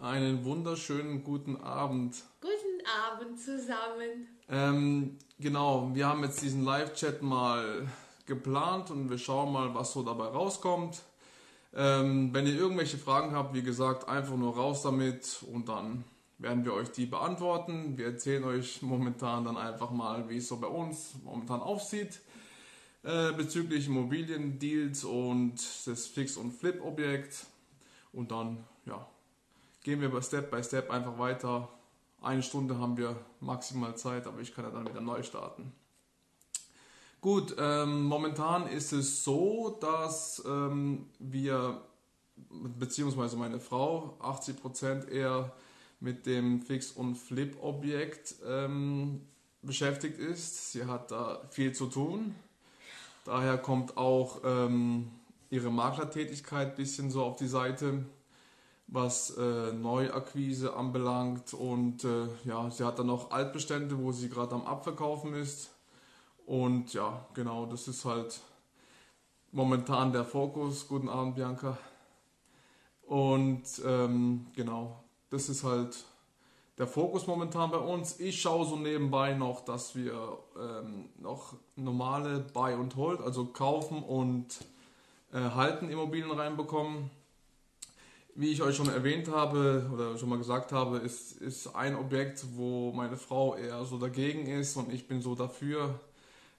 Einen wunderschönen guten Abend. Guten Abend zusammen. Ähm, genau, wir haben jetzt diesen Live-Chat mal geplant und wir schauen mal, was so dabei rauskommt. Ähm, wenn ihr irgendwelche Fragen habt, wie gesagt, einfach nur raus damit und dann werden wir euch die beantworten. Wir erzählen euch momentan dann einfach mal, wie es so bei uns momentan aussieht äh, bezüglich Immobiliendeals und das Fix- und Flip-Objekt. Und dann, ja, gehen wir Step by Step einfach weiter. Eine Stunde haben wir maximal Zeit, aber ich kann ja dann wieder neu starten. Gut, ähm, momentan ist es so, dass ähm, wir, beziehungsweise meine Frau, 80% eher mit dem Fix- und Flip-Objekt ähm, beschäftigt ist. Sie hat da viel zu tun. Daher kommt auch ähm, ihre Maklertätigkeit ein bisschen so auf die Seite, was äh, Neuakquise anbelangt. Und äh, ja, sie hat dann noch Altbestände, wo sie gerade am Abverkaufen ist. Und ja, genau, das ist halt momentan der Fokus. Guten Abend, Bianca. Und ähm, genau, das ist halt der Fokus momentan bei uns. Ich schaue so nebenbei noch, dass wir ähm, noch normale Buy und Hold, also kaufen und äh, halten Immobilien reinbekommen. Wie ich euch schon erwähnt habe oder schon mal gesagt habe, ist, ist ein Objekt, wo meine Frau eher so dagegen ist und ich bin so dafür.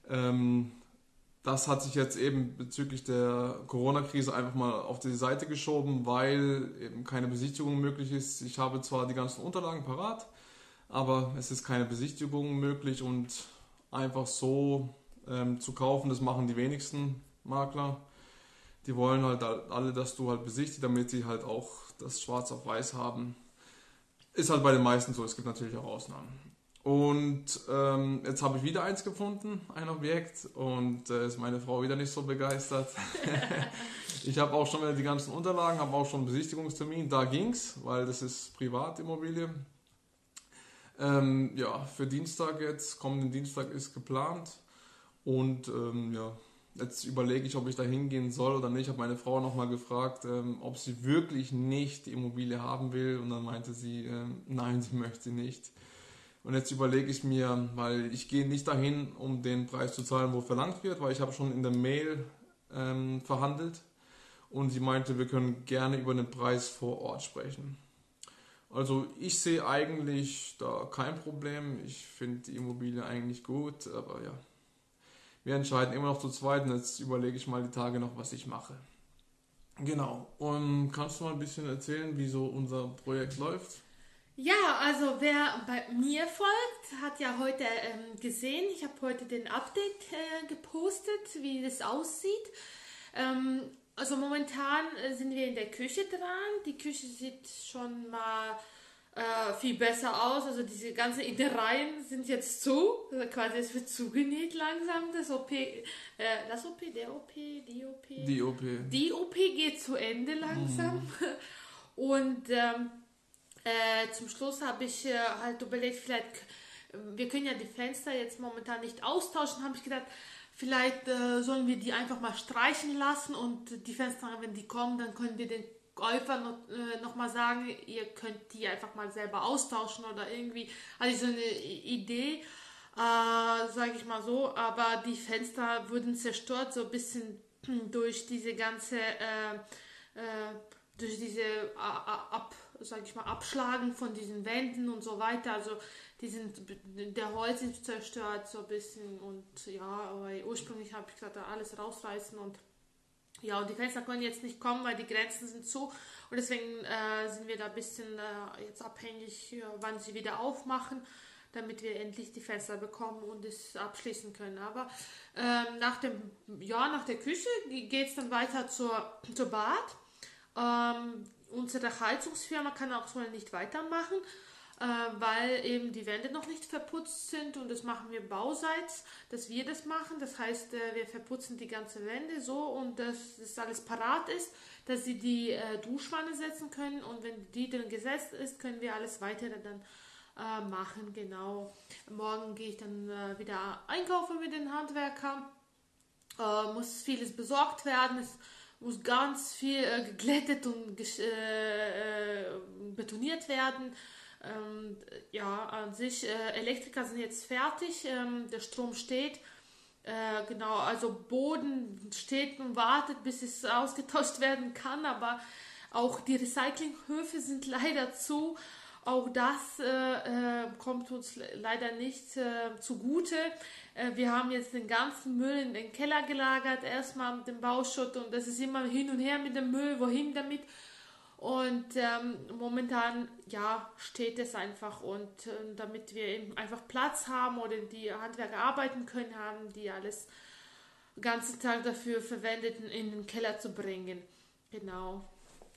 Ähm, das hat sich jetzt eben bezüglich der Corona-Krise einfach mal auf die Seite geschoben, weil eben keine Besichtigung möglich ist. Ich habe zwar die ganzen Unterlagen parat, aber es ist keine Besichtigung möglich und einfach so ähm, zu kaufen, das machen die wenigsten Makler. Die wollen halt alle, dass du halt besichtigst, damit sie halt auch das Schwarz auf Weiß haben. Ist halt bei den meisten so, es gibt natürlich auch Ausnahmen. Und ähm, jetzt habe ich wieder eins gefunden, ein Objekt, und äh, ist meine Frau wieder nicht so begeistert. ich habe auch schon wieder die ganzen Unterlagen, habe auch schon einen Besichtigungstermin, da ging's, weil das ist Privatimmobilie. Ähm, ja, für Dienstag jetzt, kommenden Dienstag ist geplant. Und ähm, ja, jetzt überlege ich, ob ich da hingehen soll oder nicht. Ich habe meine Frau nochmal gefragt, ähm, ob sie wirklich nicht die Immobilie haben will. Und dann meinte sie, ähm, nein, sie möchte nicht. Und jetzt überlege ich mir, weil ich gehe nicht dahin, um den Preis zu zahlen, wo verlangt wird, weil ich habe schon in der Mail ähm, verhandelt und sie meinte, wir können gerne über den Preis vor Ort sprechen. Also ich sehe eigentlich da kein Problem. Ich finde die Immobilie eigentlich gut, aber ja, wir entscheiden immer noch zu zweit und jetzt überlege ich mal die Tage noch, was ich mache. Genau. Und kannst du mal ein bisschen erzählen, wie so unser Projekt läuft? Ja, also wer bei mir folgt, hat ja heute ähm, gesehen, ich habe heute den Update äh, gepostet, wie das aussieht. Ähm, also momentan äh, sind wir in der Küche dran. Die Küche sieht schon mal äh, viel besser aus. Also diese ganzen Innereien sind jetzt zu. Also quasi es wird zugenäht langsam. Das OP, äh, das OP, der OP, die OP. Die OP. Die OP geht zu Ende langsam. Mhm. Und ähm, äh, zum Schluss habe ich äh, halt überlegt, vielleicht, wir können ja die Fenster jetzt momentan nicht austauschen, habe ich gedacht, vielleicht äh, sollen wir die einfach mal streichen lassen und die Fenster, wenn die kommen, dann können wir den Käufer noch, äh, noch mal sagen, ihr könnt die einfach mal selber austauschen oder irgendwie, also so eine Idee, äh, sage ich mal so, aber die Fenster wurden zerstört, so ein bisschen durch diese ganze, äh, äh, durch diese Ab sage ich mal, Abschlagen von diesen Wänden und so weiter. Also die sind, der Holz ist zerstört so ein bisschen und ja, aber ursprünglich habe ich gesagt, alles rausreißen und ja, und die Fenster können jetzt nicht kommen, weil die Grenzen sind zu und deswegen äh, sind wir da ein bisschen äh, jetzt abhängig, ja, wann sie wieder aufmachen damit wir endlich die Fenster bekommen und es abschließen können. Aber ähm, nach dem ja nach der Küche geht es dann weiter zur, zur Bad. Ähm, unsere Heizungsfirma kann auch so nicht weitermachen, äh, weil eben die Wände noch nicht verputzt sind und das machen wir bauseits, dass wir das machen. Das heißt, äh, wir verputzen die ganze Wände so und dass das alles parat ist, dass sie die äh, Duschwanne setzen können und wenn die dann gesetzt ist, können wir alles weitere dann äh, machen. Genau. Morgen gehe ich dann äh, wieder einkaufen mit den Handwerkern. Äh, muss vieles besorgt werden. Es muss ganz viel äh, geglättet und äh, betoniert werden. Ähm, ja, an sich, äh, Elektriker sind jetzt fertig, ähm, der Strom steht. Äh, genau, also Boden steht und wartet, bis es ausgetauscht werden kann, aber auch die Recyclinghöfe sind leider zu. Auch das äh, äh, kommt uns leider nicht äh, zugute. Äh, wir haben jetzt den ganzen Müll in den Keller gelagert, erstmal mit dem Bauschutt und das ist immer hin und her mit dem Müll, wohin damit. Und ähm, momentan, ja, steht es einfach und äh, damit wir eben einfach Platz haben oder die Handwerker arbeiten können, haben die alles den ganzen Tag dafür verwendet, in den Keller zu bringen. Genau.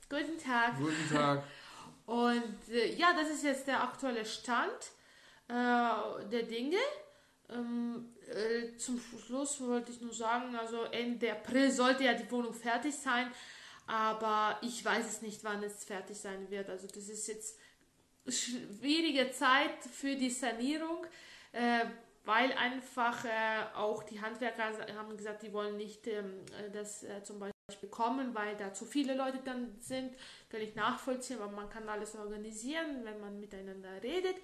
Guten Tag. Guten Tag. Und äh, ja, das ist jetzt der aktuelle Stand äh, der Dinge. Ähm, äh, zum Schluss wollte ich nur sagen, also Ende April sollte ja die Wohnung fertig sein, aber ich weiß es nicht, wann es fertig sein wird. Also das ist jetzt schwierige Zeit für die Sanierung, äh, weil einfach äh, auch die Handwerker haben gesagt, die wollen nicht ähm, das äh, zum Beispiel kommen, weil da zu viele Leute dann sind. Kann ich nachvollziehen, aber man kann alles organisieren, wenn man miteinander redet.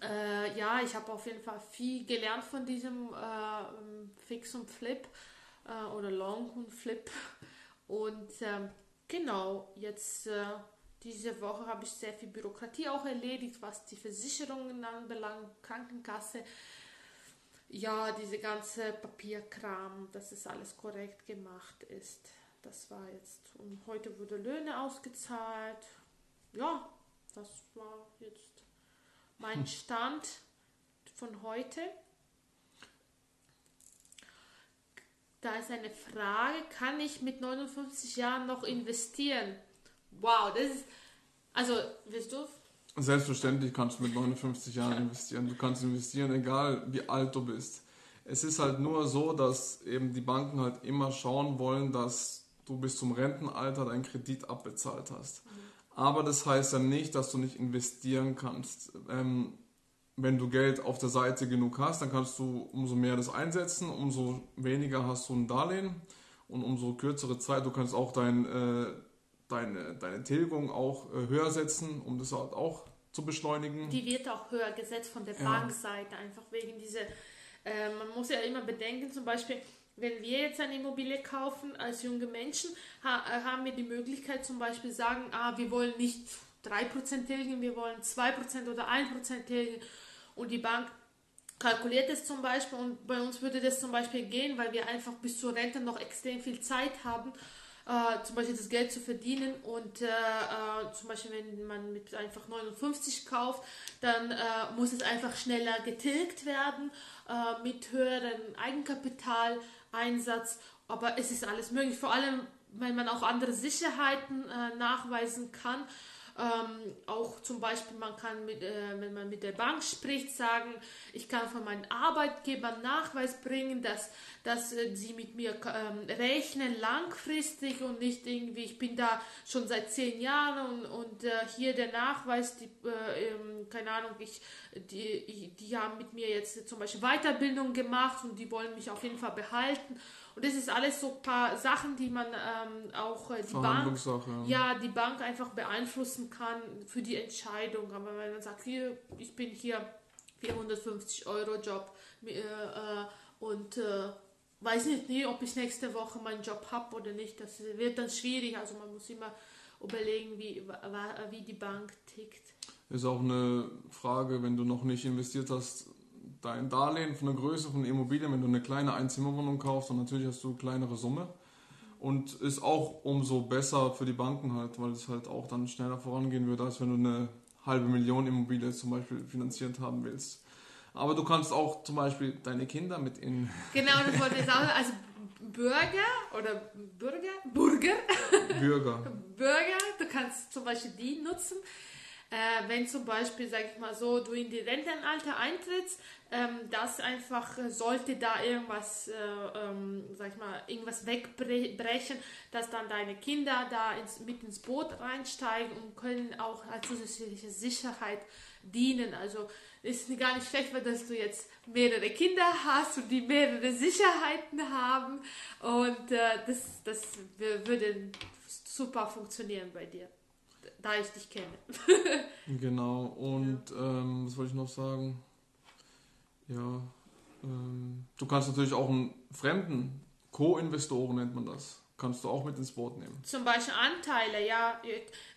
Äh, ja, ich habe auf jeden Fall viel gelernt von diesem äh, Fix und Flip äh, oder Long und Flip. Und ähm, genau, jetzt äh, diese Woche habe ich sehr viel Bürokratie auch erledigt, was die Versicherungen anbelangt, Krankenkasse. Ja, diese ganze Papierkram, dass es alles korrekt gemacht ist. Das war jetzt. Und heute wurde Löhne ausgezahlt. Ja, das war jetzt mein Stand von heute. Da ist eine Frage, kann ich mit 59 Jahren noch investieren? Wow, das ist, also, willst du? Selbstverständlich kannst du mit 59 Jahren investieren. Du kannst investieren, egal wie alt du bist. Es ist halt nur so, dass eben die Banken halt immer schauen wollen, dass du bis zum Rentenalter deinen Kredit abbezahlt hast. Mhm. Aber das heißt ja nicht, dass du nicht investieren kannst. Ähm, wenn du Geld auf der Seite genug hast, dann kannst du umso mehr das einsetzen, umso weniger hast du ein Darlehen und umso kürzere Zeit, du kannst auch dein, äh, deine, deine Tilgung auch äh, höher setzen, um das halt auch zu beschleunigen. Die wird auch höher gesetzt von der ja. Bankseite, einfach wegen dieser, äh, man muss ja immer bedenken, zum Beispiel, wenn wir jetzt eine Immobilie kaufen als junge Menschen, ha äh, haben wir die Möglichkeit zum Beispiel sagen, ah, wir wollen nicht 3% tilgen, wir wollen 2% oder 1% tilgen. Und die Bank kalkuliert es zum Beispiel und bei uns würde das zum Beispiel gehen, weil wir einfach bis zur Rente noch extrem viel Zeit haben, äh, zum Beispiel das Geld zu verdienen. Und äh, äh, zum Beispiel wenn man mit einfach 59 kauft, dann äh, muss es einfach schneller getilgt werden äh, mit höherem Eigenkapitaleinsatz, aber es ist alles möglich, vor allem wenn man auch andere Sicherheiten äh, nachweisen kann ähm, auch zum Beispiel, man kann, mit, äh, wenn man mit der Bank spricht, sagen, ich kann von meinem Arbeitgeber Nachweis bringen, dass, dass äh, sie mit mir ähm, rechnen langfristig und nicht irgendwie, ich bin da schon seit zehn Jahren und, und äh, hier der Nachweis, die, äh, ähm, keine Ahnung, ich, die, die haben mit mir jetzt zum Beispiel Weiterbildung gemacht und die wollen mich auf jeden Fall behalten. Und das ist alles so ein paar Sachen, die man ähm, auch äh, die Bank, ja, die Bank einfach beeinflussen kann für die Entscheidung. Aber wenn man sagt, hier, ich bin hier 450 Euro Job äh, und äh, weiß nicht, nie, ob ich nächste Woche meinen Job habe oder nicht, das wird dann schwierig. Also man muss immer überlegen, wie, wie die Bank tickt. Ist auch eine Frage, wenn du noch nicht investiert hast, dein Darlehen von der Größe von Immobilien, wenn du eine kleine Einzimmerwohnung kaufst, dann natürlich hast du eine kleinere Summe. Und ist auch umso besser für die Banken halt, weil es halt auch dann schneller vorangehen würde, als wenn du eine halbe Million Immobilie zum Beispiel finanziert haben willst. Aber du kannst auch zum Beispiel deine Kinder mit in. Genau, das wollte ich sagen. Also Bürger oder Bürger? Bürger. Bürger. Bürger, du kannst zum Beispiel die nutzen. Äh, wenn zum Beispiel, sag ich mal so, du in die Rentenalter eintrittst, ähm, das einfach äh, sollte da irgendwas, äh, ähm, sag ich mal, irgendwas wegbrechen, dass dann deine Kinder da ins, mit ins Boot reinsteigen und können auch als zusätzliche Sicherheit dienen. Also ist gar nicht schlecht, weil dass du jetzt mehrere Kinder hast und die mehrere Sicherheiten haben und äh, das, das würde super funktionieren bei dir. Da ich dich kenne. genau, und ähm, was wollte ich noch sagen? Ja, ähm, du kannst natürlich auch einen fremden Co-Investoren nennt man das. Kannst du auch mit ins Boot nehmen. Zum Beispiel Anteile, ja,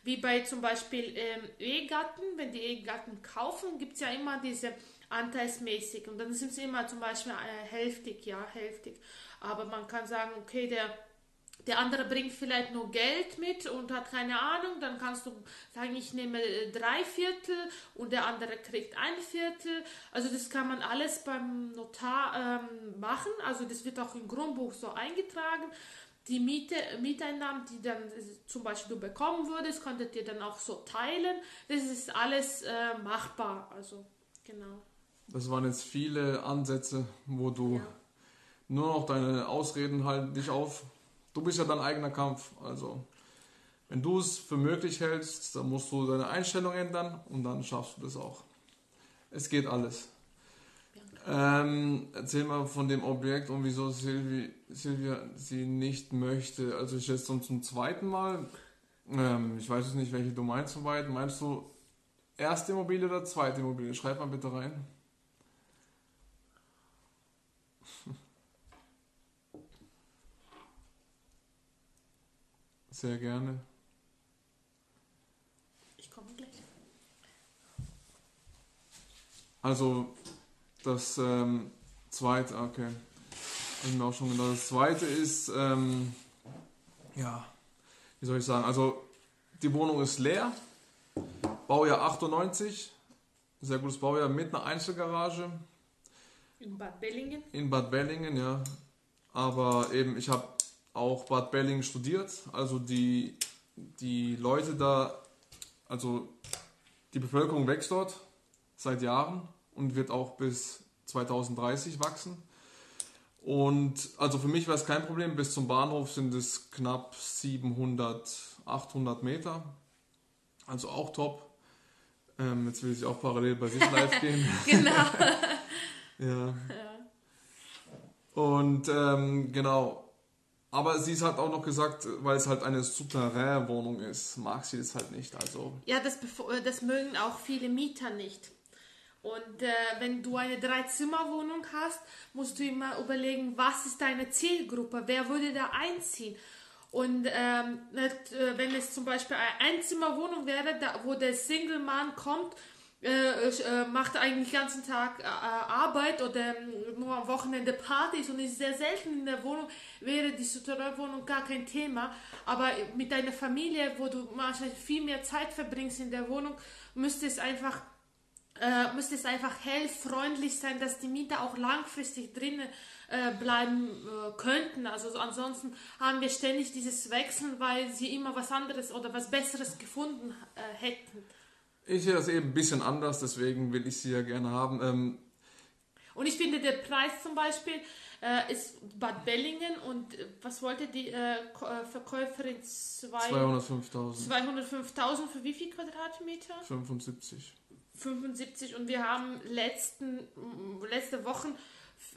wie bei zum Beispiel ähm, Ehegatten, wenn die Ehegatten kaufen, gibt es ja immer diese anteilsmäßig und dann sind sie immer zum Beispiel äh, hälftig, ja, hälftig. Aber man kann sagen, okay, der der andere bringt vielleicht nur Geld mit und hat keine Ahnung, dann kannst du sagen, ich nehme äh, drei Viertel und der andere kriegt ein Viertel. Also das kann man alles beim Notar ähm, machen. Also das wird auch im Grundbuch so eingetragen. Die Miete, Mieteinnahmen, die dann äh, zum Beispiel du bekommen würdest, könntet ihr dann auch so teilen. Das ist alles äh, machbar. Also genau. Das waren jetzt viele Ansätze, wo du ja. nur noch deine Ausreden halt dich auf Du bist ja dein eigener Kampf. Also, wenn du es für möglich hältst, dann musst du deine Einstellung ändern und dann schaffst du das auch. Es geht alles. Ähm, erzähl mal von dem Objekt und wieso Silvi, Silvia sie nicht möchte. Also ich jetzt zum zweiten Mal. Ähm, ich weiß es nicht, welche du meinst zum. Meinst du erste Immobilie oder zweite Immobilie? Schreib mal bitte rein. Sehr gerne. Ich komme gleich. Also das ähm, zweite, okay. Habe ich mir auch schon gedacht. Das zweite ist, ähm, ja, wie soll ich sagen, also die Wohnung ist leer. Baujahr 98. Sehr gutes Baujahr mit einer Einzelgarage. In Bad Bellingen? In Bad Bellingen, ja. Aber eben, ich habe auch Bad Belling studiert. Also die, die Leute da, also die Bevölkerung wächst dort seit Jahren und wird auch bis 2030 wachsen. Und also für mich wäre es kein Problem. Bis zum Bahnhof sind es knapp 700, 800 Meter. Also auch top. Ähm, jetzt will ich auch parallel bei sich live gehen. genau. ja. ja. Und ähm, genau, aber sie hat auch noch gesagt, weil es halt eine Souterrain-Wohnung ist, mag sie das halt nicht. Also ja, das, das mögen auch viele Mieter nicht. Und äh, wenn du eine Drei-Zimmer-Wohnung hast, musst du immer überlegen, was ist deine Zielgruppe, wer würde da einziehen. Und ähm, äh, wenn es zum Beispiel eine Einzimmerwohnung wäre, da, wo der Single-Mann kommt äh, äh, macht eigentlich den ganzen Tag äh, Arbeit oder ähm, nur am Wochenende Partys und ist sehr selten in der Wohnung, wäre die Souterrain-Wohnung gar kein Thema. Aber mit deiner Familie, wo du wahrscheinlich viel mehr Zeit verbringst in der Wohnung, müsste es einfach äh, müsste es einfach hell, freundlich sein, dass die Mieter auch langfristig drinnen äh, bleiben äh, könnten. Also so, ansonsten haben wir ständig dieses Wechseln, weil sie immer was anderes oder was Besseres gefunden äh, hätten. Ich sehe das eben ein bisschen anders, deswegen will ich sie ja gerne haben. Ähm und ich finde, der Preis zum Beispiel äh, ist Bad Bellingen und äh, was wollte die äh, äh Verkäuferin? 205.000. 205.000 für wie viel Quadratmeter? 75. 75 und wir haben letzten, letzte Wochen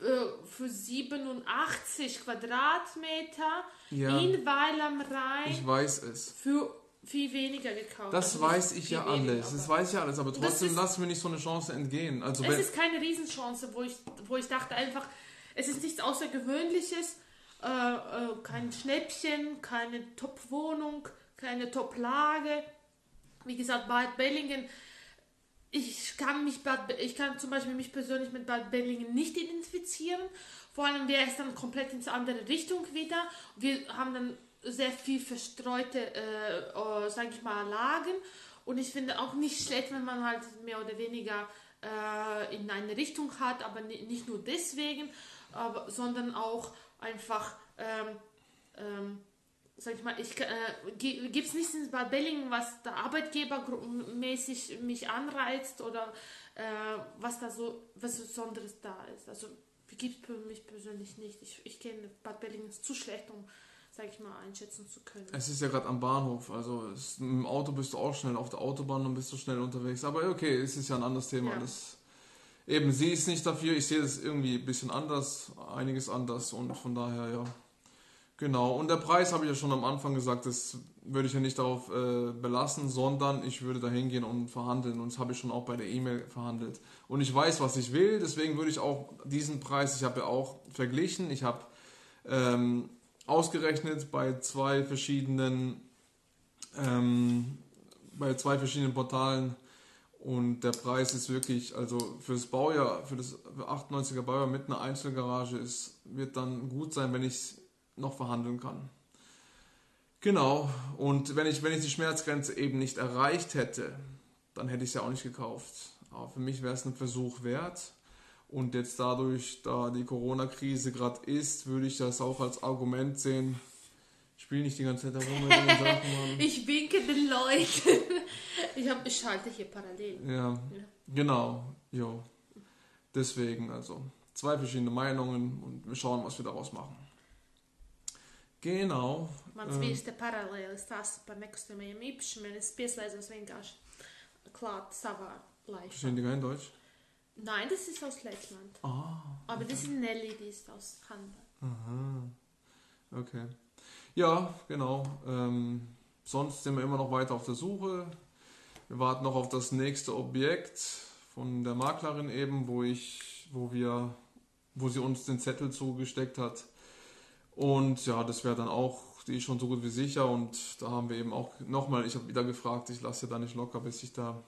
äh, für 87 Quadratmeter ja, in Weil am Rhein. Ich weiß es. Für viel weniger gekauft. Das also weiß ich ja alles. Das weiß ich ja alles, aber trotzdem lassen wir nicht so eine Chance entgehen. Also es ist keine Riesenchance, wo ich, wo ich dachte einfach, es ist nichts Außergewöhnliches, äh, äh, kein Schnäppchen, keine Top-Wohnung, keine Top-Lage. Wie gesagt, Bad Bellingen, ich kann mich Bad, ich kann zum Beispiel mich persönlich mit Bad Bellingen nicht identifizieren. Vor allem wäre es dann komplett ins andere Richtung wieder. Wir haben dann sehr viel verstreute, äh, oh, sage ich mal, Lagen. Und ich finde auch nicht schlecht, wenn man halt mehr oder weniger äh, in eine Richtung hat, aber nicht nur deswegen, aber, sondern auch einfach, ähm, ähm, sag ich mal, ich, äh, gibt es nicht in Bad Bellingen, was der Arbeitgeber mäßig mich anreizt oder äh, was da so was Besonderes da ist. Also gibt es für mich persönlich nicht. Ich, ich kenne Bad Bellingen zu schlecht, um sag ich mal, einschätzen zu können. Es ist ja gerade am Bahnhof, also es, im Auto bist du auch schnell, auf der Autobahn und bist du schnell unterwegs. Aber okay, es ist ja ein anderes Thema. Ja. Das, eben, sie ist nicht dafür, ich sehe das irgendwie ein bisschen anders, einiges anders und von daher, ja, Genau, und der Preis habe ich ja schon am Anfang gesagt, das würde ich ja nicht darauf äh, belassen, sondern ich würde da hingehen und verhandeln. Und das habe ich schon auch bei der E-Mail verhandelt. Und ich weiß, was ich will, deswegen würde ich auch diesen Preis, ich habe ja auch verglichen, ich habe ähm, ausgerechnet bei zwei verschiedenen ähm, bei zwei verschiedenen Portalen und der Preis ist wirklich, also für das Baujahr, für das 98er Baujahr mit einer Einzelgarage ist, wird dann gut sein, wenn ich es noch verhandeln kann. Genau, und wenn ich, wenn ich die Schmerzgrenze eben nicht erreicht hätte, dann hätte ich es ja auch nicht gekauft. Aber für mich wäre es ein Versuch wert. Und jetzt dadurch, da die Corona-Krise gerade ist, würde ich das auch als Argument sehen. Ich spiele nicht die ganze Zeit herum mit den Sachen, Mann. Ich winke den Leuten. Ich, hab, ich schalte hier parallel. Ja, genau, jo. Deswegen, also zwei verschiedene Meinungen und wir schauen, was wir daraus machen. Genau. Mans vīrs te paralēli stāsta par nekustamajiem īpašumiem. Es pieslēdzos vienkārši klāt savā laifā. Verstehen die kein Deutsch? Nein, das ist aus Lettland. Ah, Aber das ist Nelly, die ist aus Hamburg. aha. Okay. Ja, genau. Ähm, sonst sind wir immer noch weiter auf der Suche. Wir warten noch auf das nächste Objekt von der Maklerin eben, wo ich, wo wir, wo sie uns den Zettel zugesteckt hat. Und ja, das wäre dann auch, die ist schon so gut wie sicher. Und da haben wir eben auch nochmal, ich habe wieder gefragt, ich lasse da nicht locker, bis ich da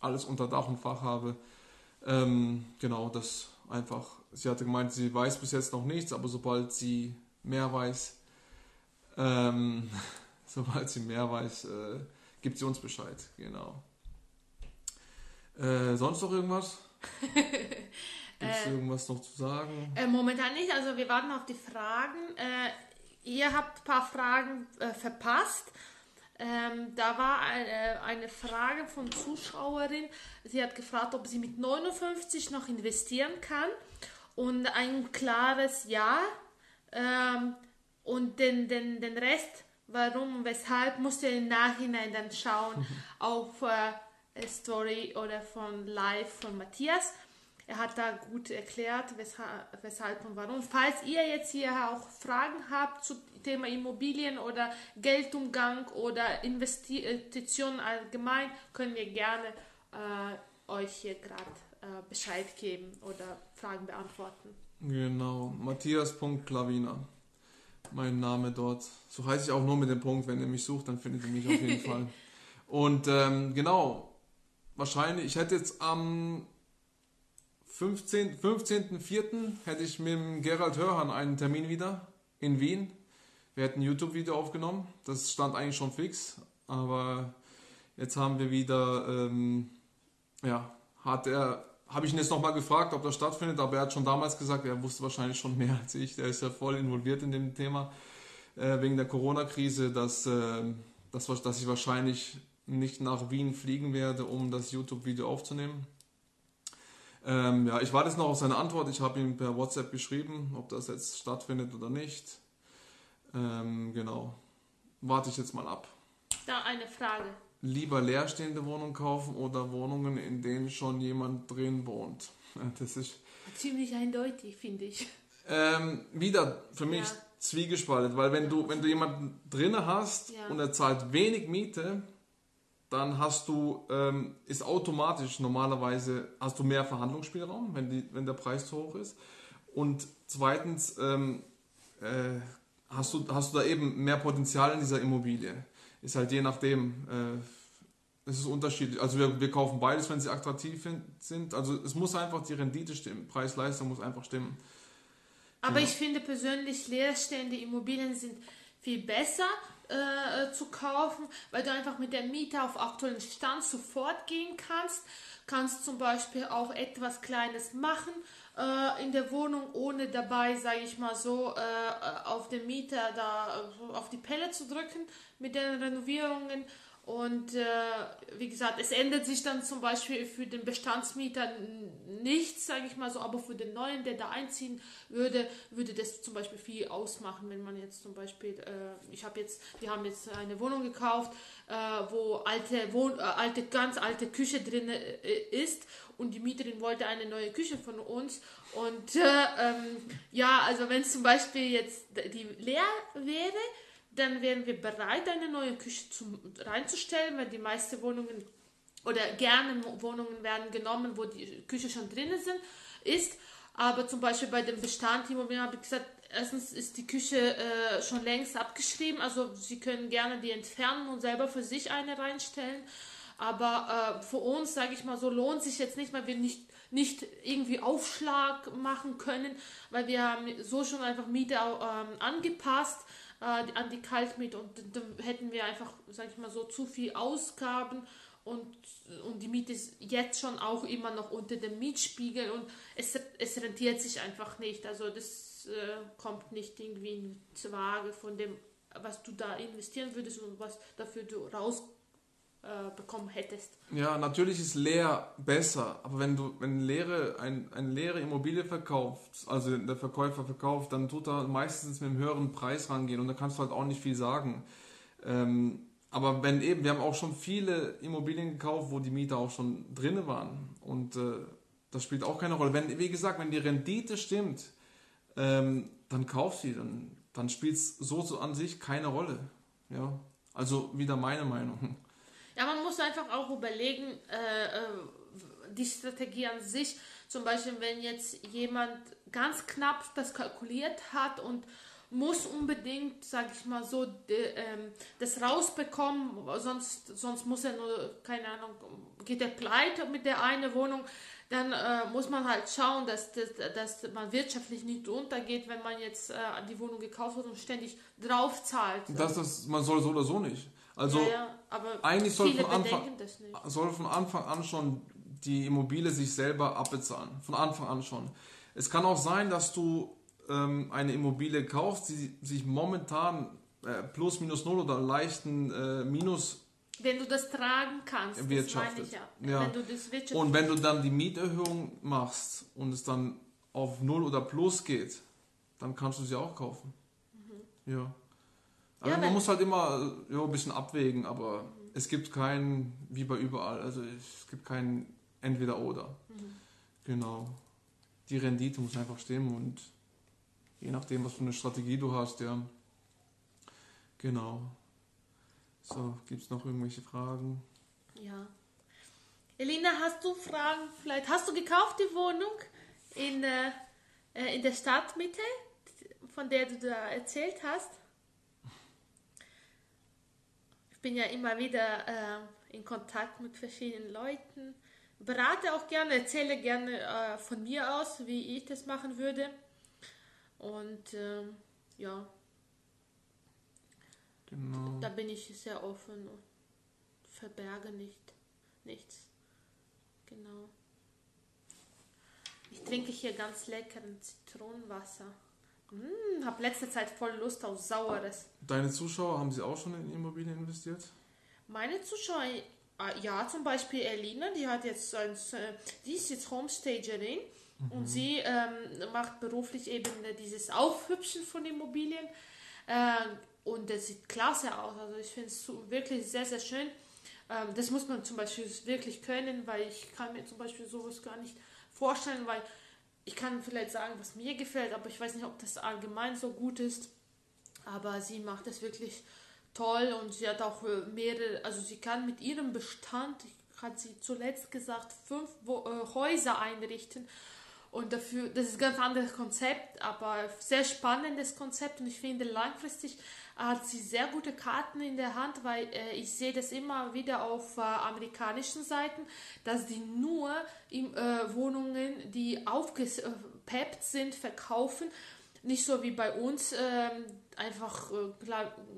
alles unter Dach und Fach habe. Ähm, genau, das einfach. Sie hatte gemeint, sie weiß bis jetzt noch nichts, aber sobald sie mehr weiß, ähm, sobald sie mehr weiß, äh, gibt sie uns Bescheid. Genau. Äh, sonst noch irgendwas? Gibt es irgendwas noch zu sagen? Äh, momentan nicht, also wir warten auf die Fragen. Äh, ihr habt ein paar Fragen äh, verpasst. Ähm, da war eine, eine Frage von Zuschauerin. Sie hat gefragt, ob sie mit 59 noch investieren kann. Und ein klares Ja. Ähm, und den, den, den Rest, warum und weshalb, musst du im Nachhinein dann schauen auf äh, Story oder von Live von Matthias. Er hat da gut erklärt, weshalb, weshalb und warum. Falls ihr jetzt hier auch Fragen habt zu Thema Immobilien oder Geldumgang oder Investitionen allgemein, können wir gerne äh, euch hier gerade äh, Bescheid geben oder Fragen beantworten. Genau, Matthias.Klavina. Mein Name dort. So heiße ich auch nur mit dem Punkt. Wenn ihr mich sucht, dann findet ihr mich auf jeden Fall. Und ähm, genau, wahrscheinlich, ich hätte jetzt am 15. 15.04. hätte ich mit Gerald Hörhan einen Termin wieder in Wien. Wir hätten ein YouTube-Video aufgenommen. Das stand eigentlich schon fix. Aber jetzt haben wir wieder, ähm, ja, hat er, habe ich ihn jetzt nochmal gefragt, ob das stattfindet, aber er hat schon damals gesagt, er wusste wahrscheinlich schon mehr als ich. Der ist ja voll involviert in dem Thema äh, wegen der Corona-Krise, dass, äh, dass, dass ich wahrscheinlich nicht nach Wien fliegen werde, um das YouTube-Video aufzunehmen. Ähm, ja, ich warte jetzt noch auf seine Antwort. Ich habe ihm per WhatsApp geschrieben, ob das jetzt stattfindet oder nicht. Ähm, genau. Warte ich jetzt mal ab. Da eine Frage. Lieber leerstehende Wohnungen kaufen oder Wohnungen, in denen schon jemand drin wohnt? Das ist Ziemlich eindeutig, finde ich. ähm, wieder für mich Ja. zwiegespalten, weil wenn du, wenn du jemanden drinne hast Ja. und er zahlt wenig Miete, dann hast du, ähm, ist automatisch normalerweise, hast du mehr Verhandlungsspielraum, wenn, die, wenn der Preis zu hoch ist. Und zweitens ähm, äh, hast, du, hast du da eben mehr Potenzial in dieser Immobilie. Ist halt je nachdem, äh, es ist unterschiedlich. Also wir, wir kaufen beides, wenn sie attraktiv sind. Also es muss einfach die Rendite stimmen. Preis-Leistung muss einfach stimmen. Aber Genau. ich finde persönlich, leerstehende Immobilien sind viel besser äh, zu kaufen, weil du einfach mit der Miete auf aktuellen Stand sofort gehen kannst. Kannst zum Beispiel auch etwas Kleines machen äh, in der Wohnung, ohne dabei, sage ich mal so, äh, auf den Mieter da äh, auf die Pelle zu drücken mit den Renovierungen. Und äh, wie gesagt, es ändert sich dann zum Beispiel für den Bestandsmieter nichts, sage ich mal so, aber für den neuen, der da einziehen würde, würde das zum Beispiel viel ausmachen, wenn man jetzt zum Beispiel, äh, ich habe jetzt, wir haben jetzt eine Wohnung gekauft, äh, wo alte, Wohn äh, alte, ganz alte Küche drin äh, ist und die Mieterin wollte eine neue Küche von uns und äh, ähm, ja, also wenn zum Beispiel jetzt die leer wäre, dann wären wir bereit, eine neue Küche zum, reinzustellen, weil die meisten Wohnungen oder gerne Wohnungen werden genommen, wo die Küche schon drin sind, ist. Aber zum Beispiel bei dem Bestand Immobilien habe ich gesagt, erstens ist die Küche äh, schon längst abgeschrieben, also Sie können gerne die entfernen und selber für sich eine reinstellen. Aber äh, für uns, sage ich mal so, lohnt sich jetzt nicht, weil wir nicht, nicht irgendwie Aufschlag machen können, weil wir haben so schon einfach Miete ähm, angepasst äh, an die Kaltmiete und dann hätten wir einfach, sag ich mal so, zu viel Ausgaben und, und die Miete ist jetzt schon auch immer noch unter dem Mietspiegel und es, es rentiert sich einfach nicht. Also das äh, kommt nicht irgendwie in Waage von dem, was du da investieren würdest und was dafür du raus äh, bekommen hättest. Ja, natürlich ist leer besser, aber wenn du wenn leere ein, eine leere Immobilie verkauft, also der Verkäufer verkauft, dann tut er meistens mit einem höheren Preis rangehen und da kannst du halt auch nicht viel sagen. Ähm, aber wenn eben, wir haben auch schon viele Immobilien gekauft, wo die Mieter auch schon drin waren und äh, das spielt auch keine Rolle. Wenn, wie gesagt, wenn die Rendite stimmt, ähm, dann kauf sie, dann, dann spielt es so, so an sich keine Rolle. Ja, also wieder meine Meinung. Muss einfach auch überlegen, äh, äh, die Strategie an sich. Zum Beispiel, wenn jetzt jemand ganz knapp das kalkuliert hat und muss unbedingt, sag ich mal so, de, ähm, das rausbekommen, sonst, sonst muss er nur, keine Ahnung, geht er pleite mit der eine Wohnung, dann äh, muss man halt schauen, dass, dass, dass man wirtschaftlich nicht untergeht, wenn man jetzt äh, die Wohnung gekauft hat und ständig drauf zahlt. Das, das, man soll so oder so nicht. Also ja, ja, eigentlich soll von, Anfang, soll von Anfang an schon die Immobilie sich selber abbezahlen. Von Anfang an schon. Es kann auch sein, dass du ähm, eine Immobilie kaufst, die sich momentan äh, plus minus null oder leichten äh, Minus wenn du das tragen kannst, wirtschaftet. Das ja. ja. Wenn du und wenn du dann die Mieterhöhung machst und es dann auf null oder plus geht, dann kannst du sie auch kaufen. Mhm. Ja. Also ja, man muss halt immer äh, ja, ein bisschen abwägen, aber mhm. es gibt kein, wie bei überall, also es gibt kein entweder oder. Mhm. Genau. Die Rendite muss einfach stimmen und je nachdem, was für eine Strategie du hast, ja. Genau. So, gibt es noch irgendwelche Fragen? Ja. Elina, hast du Fragen? Vielleicht hast du gekauft die Wohnung in, äh, in der Stadtmitte, von der du da erzählt hast? Bin ja immer wieder äh, in Kontakt mit verschiedenen Leuten. Berate auch gerne, erzähle gerne äh, von mir aus, wie ich das machen würde. Und äh, ja, genau. da bin ich sehr offen und verberge nicht nichts. Genau. Ich trinke hier ganz leckeren Zitronenwasser. Hm, hab letzte Zeit voll Lust auf Saures. Deine Zuschauer, haben sie auch schon in Immobilien investiert? Meine Zuschauer, ah, ja, zum Beispiel Elina, die hat jetzt, ein, die ist jetzt Homestagerin mhm. und sie ähm, macht beruflich eben dieses Aufhübschen von Immobilien äh, und das sieht klasse aus. Also ich finde es wirklich sehr, sehr schön. Ähm, das muss man zum Beispiel wirklich können, weil ich kann mir zum Beispiel sowas gar nicht vorstellen, weil ich kann vielleicht sagen, was mir gefällt, aber ich weiß nicht, ob das allgemein so gut ist. Aber sie macht es wirklich toll und sie hat auch äh, mehrere, also sie kann mit ihrem Bestand, hat sie zuletzt gesagt, fünf äh, Häuser einrichten. Und dafür, das ist ein ganz anderes Konzept, aber sehr spannendes Konzept und ich finde langfristig hat sie sehr gute Karten in der Hand, weil äh, ich sehe das immer wieder auf äh, amerikanischen Seiten, dass die nur im, äh, Wohnungen, die aufgepeppt sind, verkaufen. Nicht so wie bei uns, ähm, einfach, äh,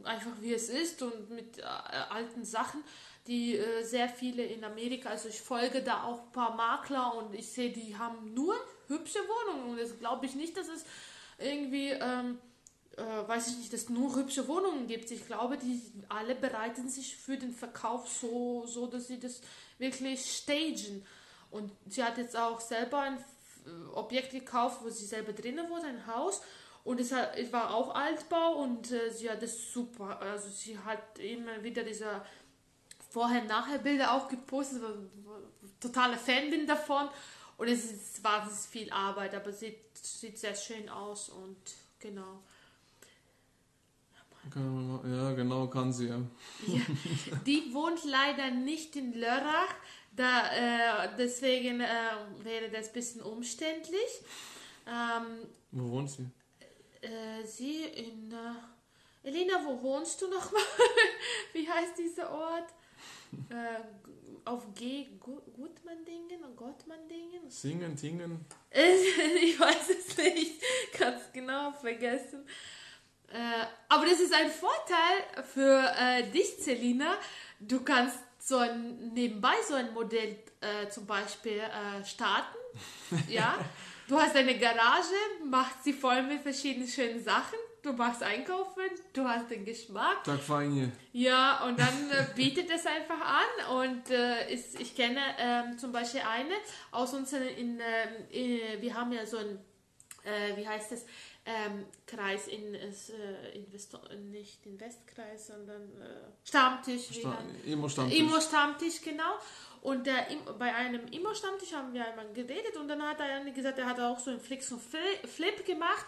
einfach wie es ist und mit äh, alten Sachen, die äh, sehr viele in Amerika, also ich folge da auch ein paar Makler und ich sehe, die haben nur hübsche Wohnungen und das glaube ich nicht, dass es irgendwie... Ähm, äh, weiß ich nicht, dass es nur hübsche Wohnungen gibt. Ich glaube, die alle bereiten sich für den Verkauf so, so dass sie das wirklich stagen. Und sie hat jetzt auch selber ein äh, Objekt gekauft, wo sie selber drinnen wohnt, ein Haus. Und es, war auch Altbau und äh, sie hat das super. Also sie hat immer wieder diese Vorher-Nachher-Bilder auch gepostet. War, totaler Fan bin davon. Und es ist wahnsinnig viel Arbeit, aber sieht, sieht sehr schön aus und genau. Ja, genau, kann sie, ja. ja. Die wohnt leider nicht in Lörrach, da, äh, deswegen äh, wäre das ein bisschen umständlich. Ähm, wo wohnt sie? Äh, sie in. Äh, Elina, wo wohnst du nochmal? Wie heißt dieser Ort? Äh, auf G. Gutmanndingen? Gottmanndingen? Singen, Tingen? ich weiß es nicht. Ganz genau vergessen. Äh, aber das ist ein Vorteil für äh, dich, Selina. Du kannst so ein, nebenbei so ein Modell äh, zum Beispiel äh, starten. ja. Du hast eine Garage, machst sie voll mit verschiedenen schönen Sachen. Du machst einkaufen, du hast den Geschmack. Tag fein Ja, und dann äh, bietet es einfach an. Und ist, ich kenne ähm, zum Beispiel eine aus unseren, in, äh, wir haben ja so ein, wie heißt das, ähm, Kreis in, äh, Investor, nicht Investkreis, sondern äh, Stammtisch. Sta Immo-Stammtisch. Immo-Stammtisch, genau. Und der, bei einem Immo-Stammtisch haben wir einmal geredet und dann hat er gesagt, er hat auch so einen Flix und Flip gemacht.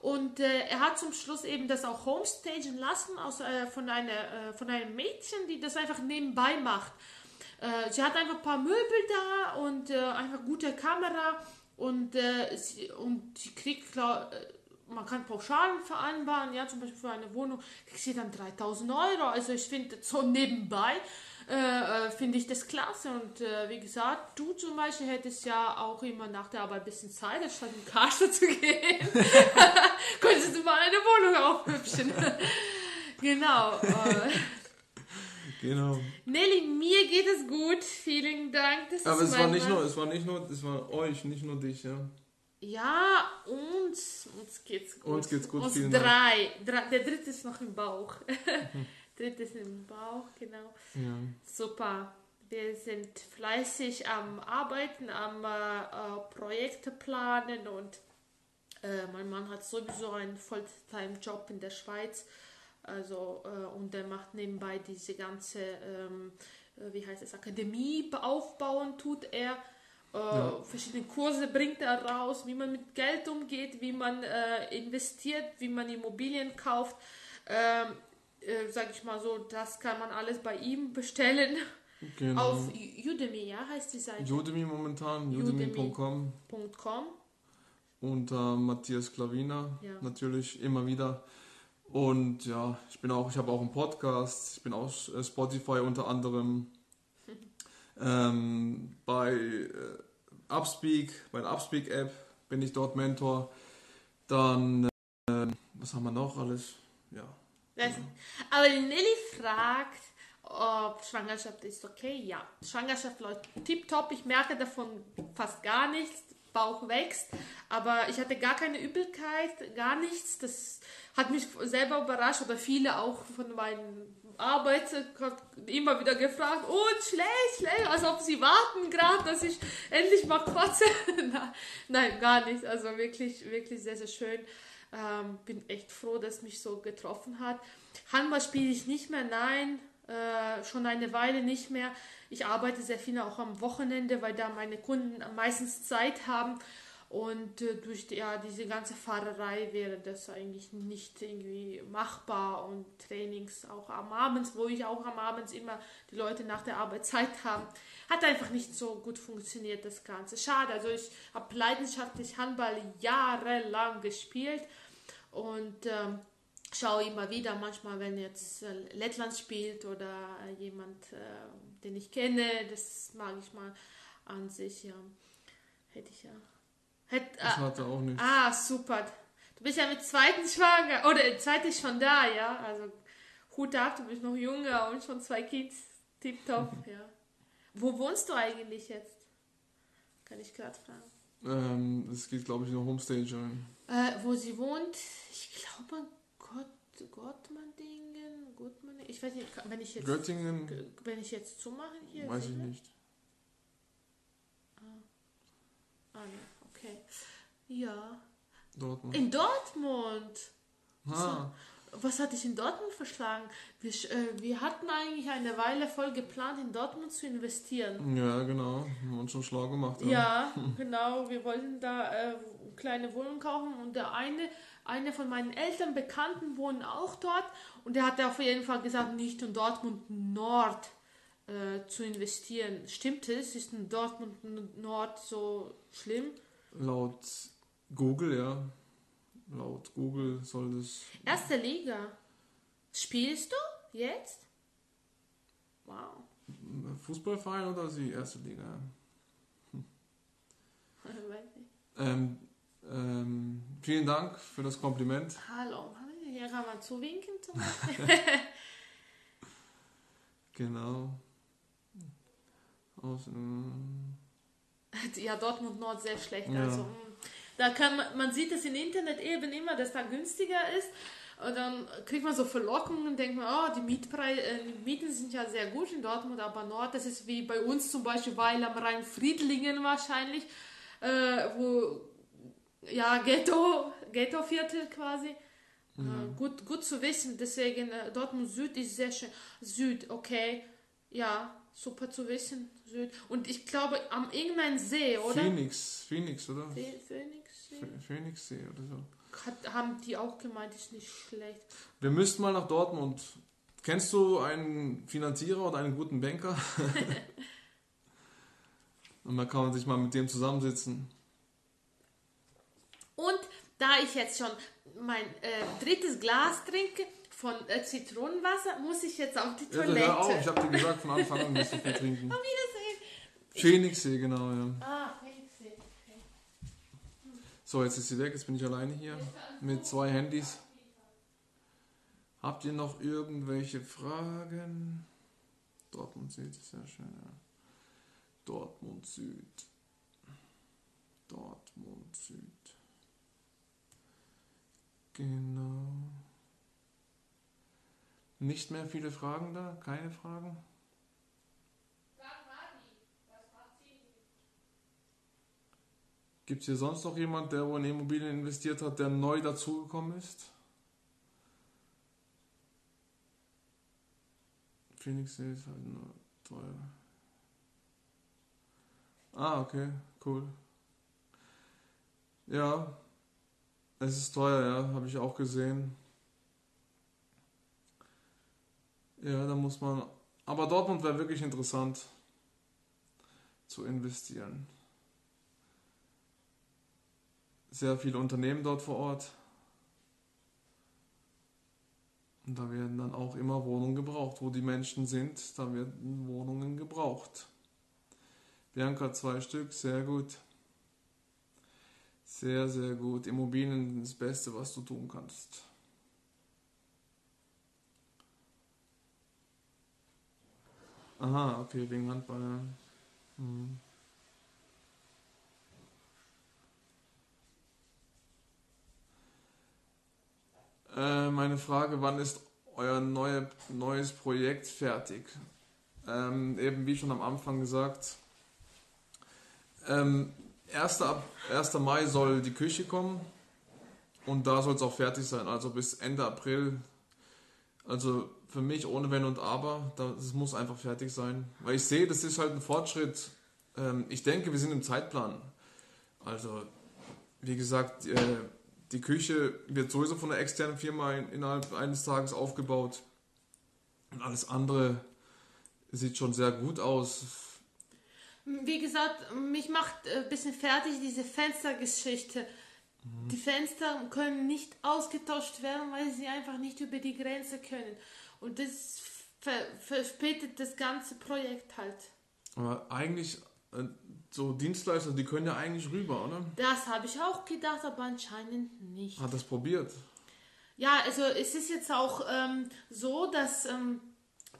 Und äh, er hat zum Schluss eben das auch homestagen lassen aus, äh, von, einer, äh, von einem Mädchen, die das einfach nebenbei macht. Äh, sie hat einfach ein paar Möbel da und äh, einfach gute Kamera und, äh, sie, und sie kriegt, glaub, man kann Pauschalen vereinbaren, ja, zum Beispiel für eine Wohnung kriegst du dann 3000 Euro. Also ich finde so nebenbei äh, äh, finde ich das klasse. Und äh, wie gesagt, du zum Beispiel hättest ja auch immer nach der Arbeit ein bisschen Zeit, anstatt in Karstadt zu gehen. Könntest du mal eine Wohnung aufhübschen. genau. Äh. Genau. Nelly, mir geht es gut. Vielen Dank. Das Aber es war nicht nur, es war nicht nur, es war euch, nicht nur dich, ja. Ja, uns, uns geht's gut. Uns geht's gut. Uns drei. drei. Der dritte ist noch im Bauch. Mhm. dritte ist im Bauch, genau. Ja. Super. Wir sind fleißig am Arbeiten, am äh, Projekte planen und äh, mein Mann hat sowieso einen Volltime-Job in der Schweiz. Also, äh, und der macht nebenbei diese ganze, ähm, äh, wie heißt es, Akademie aufbauen, tut er. Äh, ja. Verschiedene Kurse bringt er raus, wie man mit Geld umgeht, wie man äh, investiert, wie man Immobilien kauft. Ähm, äh, sag ich mal so, das kann man alles bei ihm bestellen. Genau. Auf Udemy, ja, heißt die Seite. Udemy momentan, udemy.com. Udemy. Und äh, Matthias Klavina ja. natürlich immer wieder. Und ja, ich bin auch, ich habe auch einen Podcast, ich bin auch äh, Spotify unter anderem. Ähm, bei äh, Upspeak, bei der Upspeak-App bin ich dort Mentor. Dann, äh, was haben wir noch alles? Ja. Das, aber die Nelly fragt, ob Schwangerschaft ist okay. Ja, Schwangerschaft läuft tipptopp. Ich merke davon fast gar nichts. Bauch wächst, aber ich hatte gar keine Übelkeit, gar nichts. Das hat mich selber überrascht oder viele auch von meinen Arbeiter immer wieder gefragt, oh, schlecht, schlecht, als ob sie warten gerade, dass ich endlich mal kotze. Nein, gar nicht. Also wirklich, wirklich sehr, sehr schön. Ähm, bin echt froh, dass mich so getroffen hat. Handball spiele ich nicht mehr, nein, äh, schon eine Weile nicht mehr. Ich arbeite sehr viel auch am Wochenende, weil da meine Kunden meistens Zeit haben und äh, durch die, ja, diese ganze Fahrerei wäre das eigentlich nicht irgendwie machbar und Trainings auch am Abend, wo ich auch am Abend immer die Leute nach der Arbeit Zeit haben, hat einfach nicht so gut funktioniert das Ganze. Schade, also ich habe leidenschaftlich Handball jahrelang gespielt und ähm, schaue immer wieder, manchmal wenn jetzt äh, Lettland spielt oder jemand, äh, den ich kenne, das mag ich mal an sich, ja. Hätte ich ja Hätt, ich hatte auch nicht. Ah, super. Du bist ja mit zweiten schwanger. Oder zweite ist schon da, ja. Also Hut ab, du bist noch jünger und schon zwei Kids. Tipptopp, ja. Wo wohnst du eigentlich jetzt? Kann ich gerade fragen. Ähm, es geht, glaube ich, noch Homestage. Äh, wo sie wohnt, ich glaube Gottmandingen, Gottmandingen. Ich weiß nicht, wenn ich jetzt, Göttingen, wenn ich jetzt zumache hier. weiß ich sehe- nicht. Ah, ja, okay. Ja. Dortmund. In Dortmund. Ah, Was hatte ich in Dortmund verschlagen? Wir, äh, wir hatten eigentlich eine Weile voll geplant, in Dortmund zu investieren. ja, genau. Haben uns schon schlau gemacht. Ja, genau. Wir wollten da äh, eine kleine Wohnung kaufen und der eine, eine von meinen Eltern Bekannten wohnen auch dort und der hat auf jeden Fall gesagt, nicht in Dortmund Nord äh, zu investieren. Stimmt es? Ist in Dortmund Nord so schlimm? Laut Google, ja. Laut Google soll das. Erste Liga. Spielst du jetzt? Wow. Fußballverein oder ist die erste Liga? Weiß nicht. Ähm, ähm, vielen Dank für das Kompliment. Hallo, hier kann man zuwinken zum Genau. Aus, ähm, Ja, Dortmund Nord sehr schlecht. Ja. Also, mh, da kann man, man sieht es im Internet eben immer, dass da günstiger ist. Und dann kriegt man so Verlockungen und denkt man, oh, die, Mietpreise, äh, die Mieten sind ja sehr gut in Dortmund, aber Nord, das ist wie bei uns zum Beispiel, weil am Rhein Friedlingen wahrscheinlich, äh, wo, ja, Ghetto, Ghetto-Viertel quasi. Äh, gut, gut zu wissen, deswegen äh, Dortmund Süd ist sehr schön. Süd, okay, ja, super zu wissen, Süd. Und ich glaube, am irgendein See, oder? Phoenix, Phoenix, oder? See, Phoenix See. Ph- Phoenixsee oder so. Hat, haben die auch gemeint, ist nicht schlecht. Wir müssten mal nach Dortmund. Kennst du einen Finanzierer oder einen guten Banker? Und dann kann man sich mal mit dem zusammensitzen. Und da ich jetzt schon mein äh, drittes Glas trinke von äh, Zitronenwasser, muss ich jetzt auf die Ja, Toilette. hör auf, ich habe dir gesagt, von Anfang an musst du viel trinken. Wiedersehen. Phoenixsee, genau, ja. Ah, Phoenix See. Okay. So, jetzt ist sie weg, jetzt bin ich alleine hier mit zwei Handys. Habt ihr noch irgendwelche Fragen? Dortmund Süd ist sehr schön, ja. Dortmund Süd. Dortmund Süd. Genau. Nicht mehr viele Fragen da? Keine Fragen? Gibt es hier sonst noch jemand, der wo in Immobilien investiert hat, der neu dazugekommen ist? Phoenix ist halt nur teuer. Ah, okay, cool. Ja, es ist teuer, ja, habe ich auch gesehen. Ja, da muss man. Aber Dortmund wäre wirklich interessant zu investieren. Sehr viele Unternehmen dort vor Ort. Und da werden dann auch immer Wohnungen gebraucht. Wo die Menschen sind, da werden Wohnungen gebraucht. Bianca, zwei Stück, sehr gut. Sehr, sehr gut. Immobilien sind das Beste, was du tun kannst. Aha, okay, wegen Handball. Ja. Mhm. Äh, meine Frage, wann ist euer neue, neues Projekt fertig? Ähm, eben wie schon am Anfang gesagt, ähm, 1. Ab, 1. Mai soll die Küche kommen und da soll es auch fertig sein, also bis Ende April. Also für mich ohne Wenn und Aber, das muss einfach fertig sein. Weil ich sehe, das ist halt ein Fortschritt. Ähm, ich denke, wir sind im Zeitplan. Also, wie gesagt, äh, die Küche wird sowieso von einer externen Firma in, innerhalb eines Tages aufgebaut. Und alles andere sieht schon sehr gut aus. Wie gesagt, mich macht ein bisschen fertig diese Fenstergeschichte. Die Fenster können nicht ausgetauscht werden, weil sie einfach nicht über die Grenze können. Und das ver verspätet das ganze Projekt halt. Aber eigentlich, äh, so Dienstleister, die können ja eigentlich rüber, oder? Das habe ich auch gedacht, aber anscheinend nicht. Hat das probiert? Ja, also es ist jetzt auch ähm, so, dass ähm,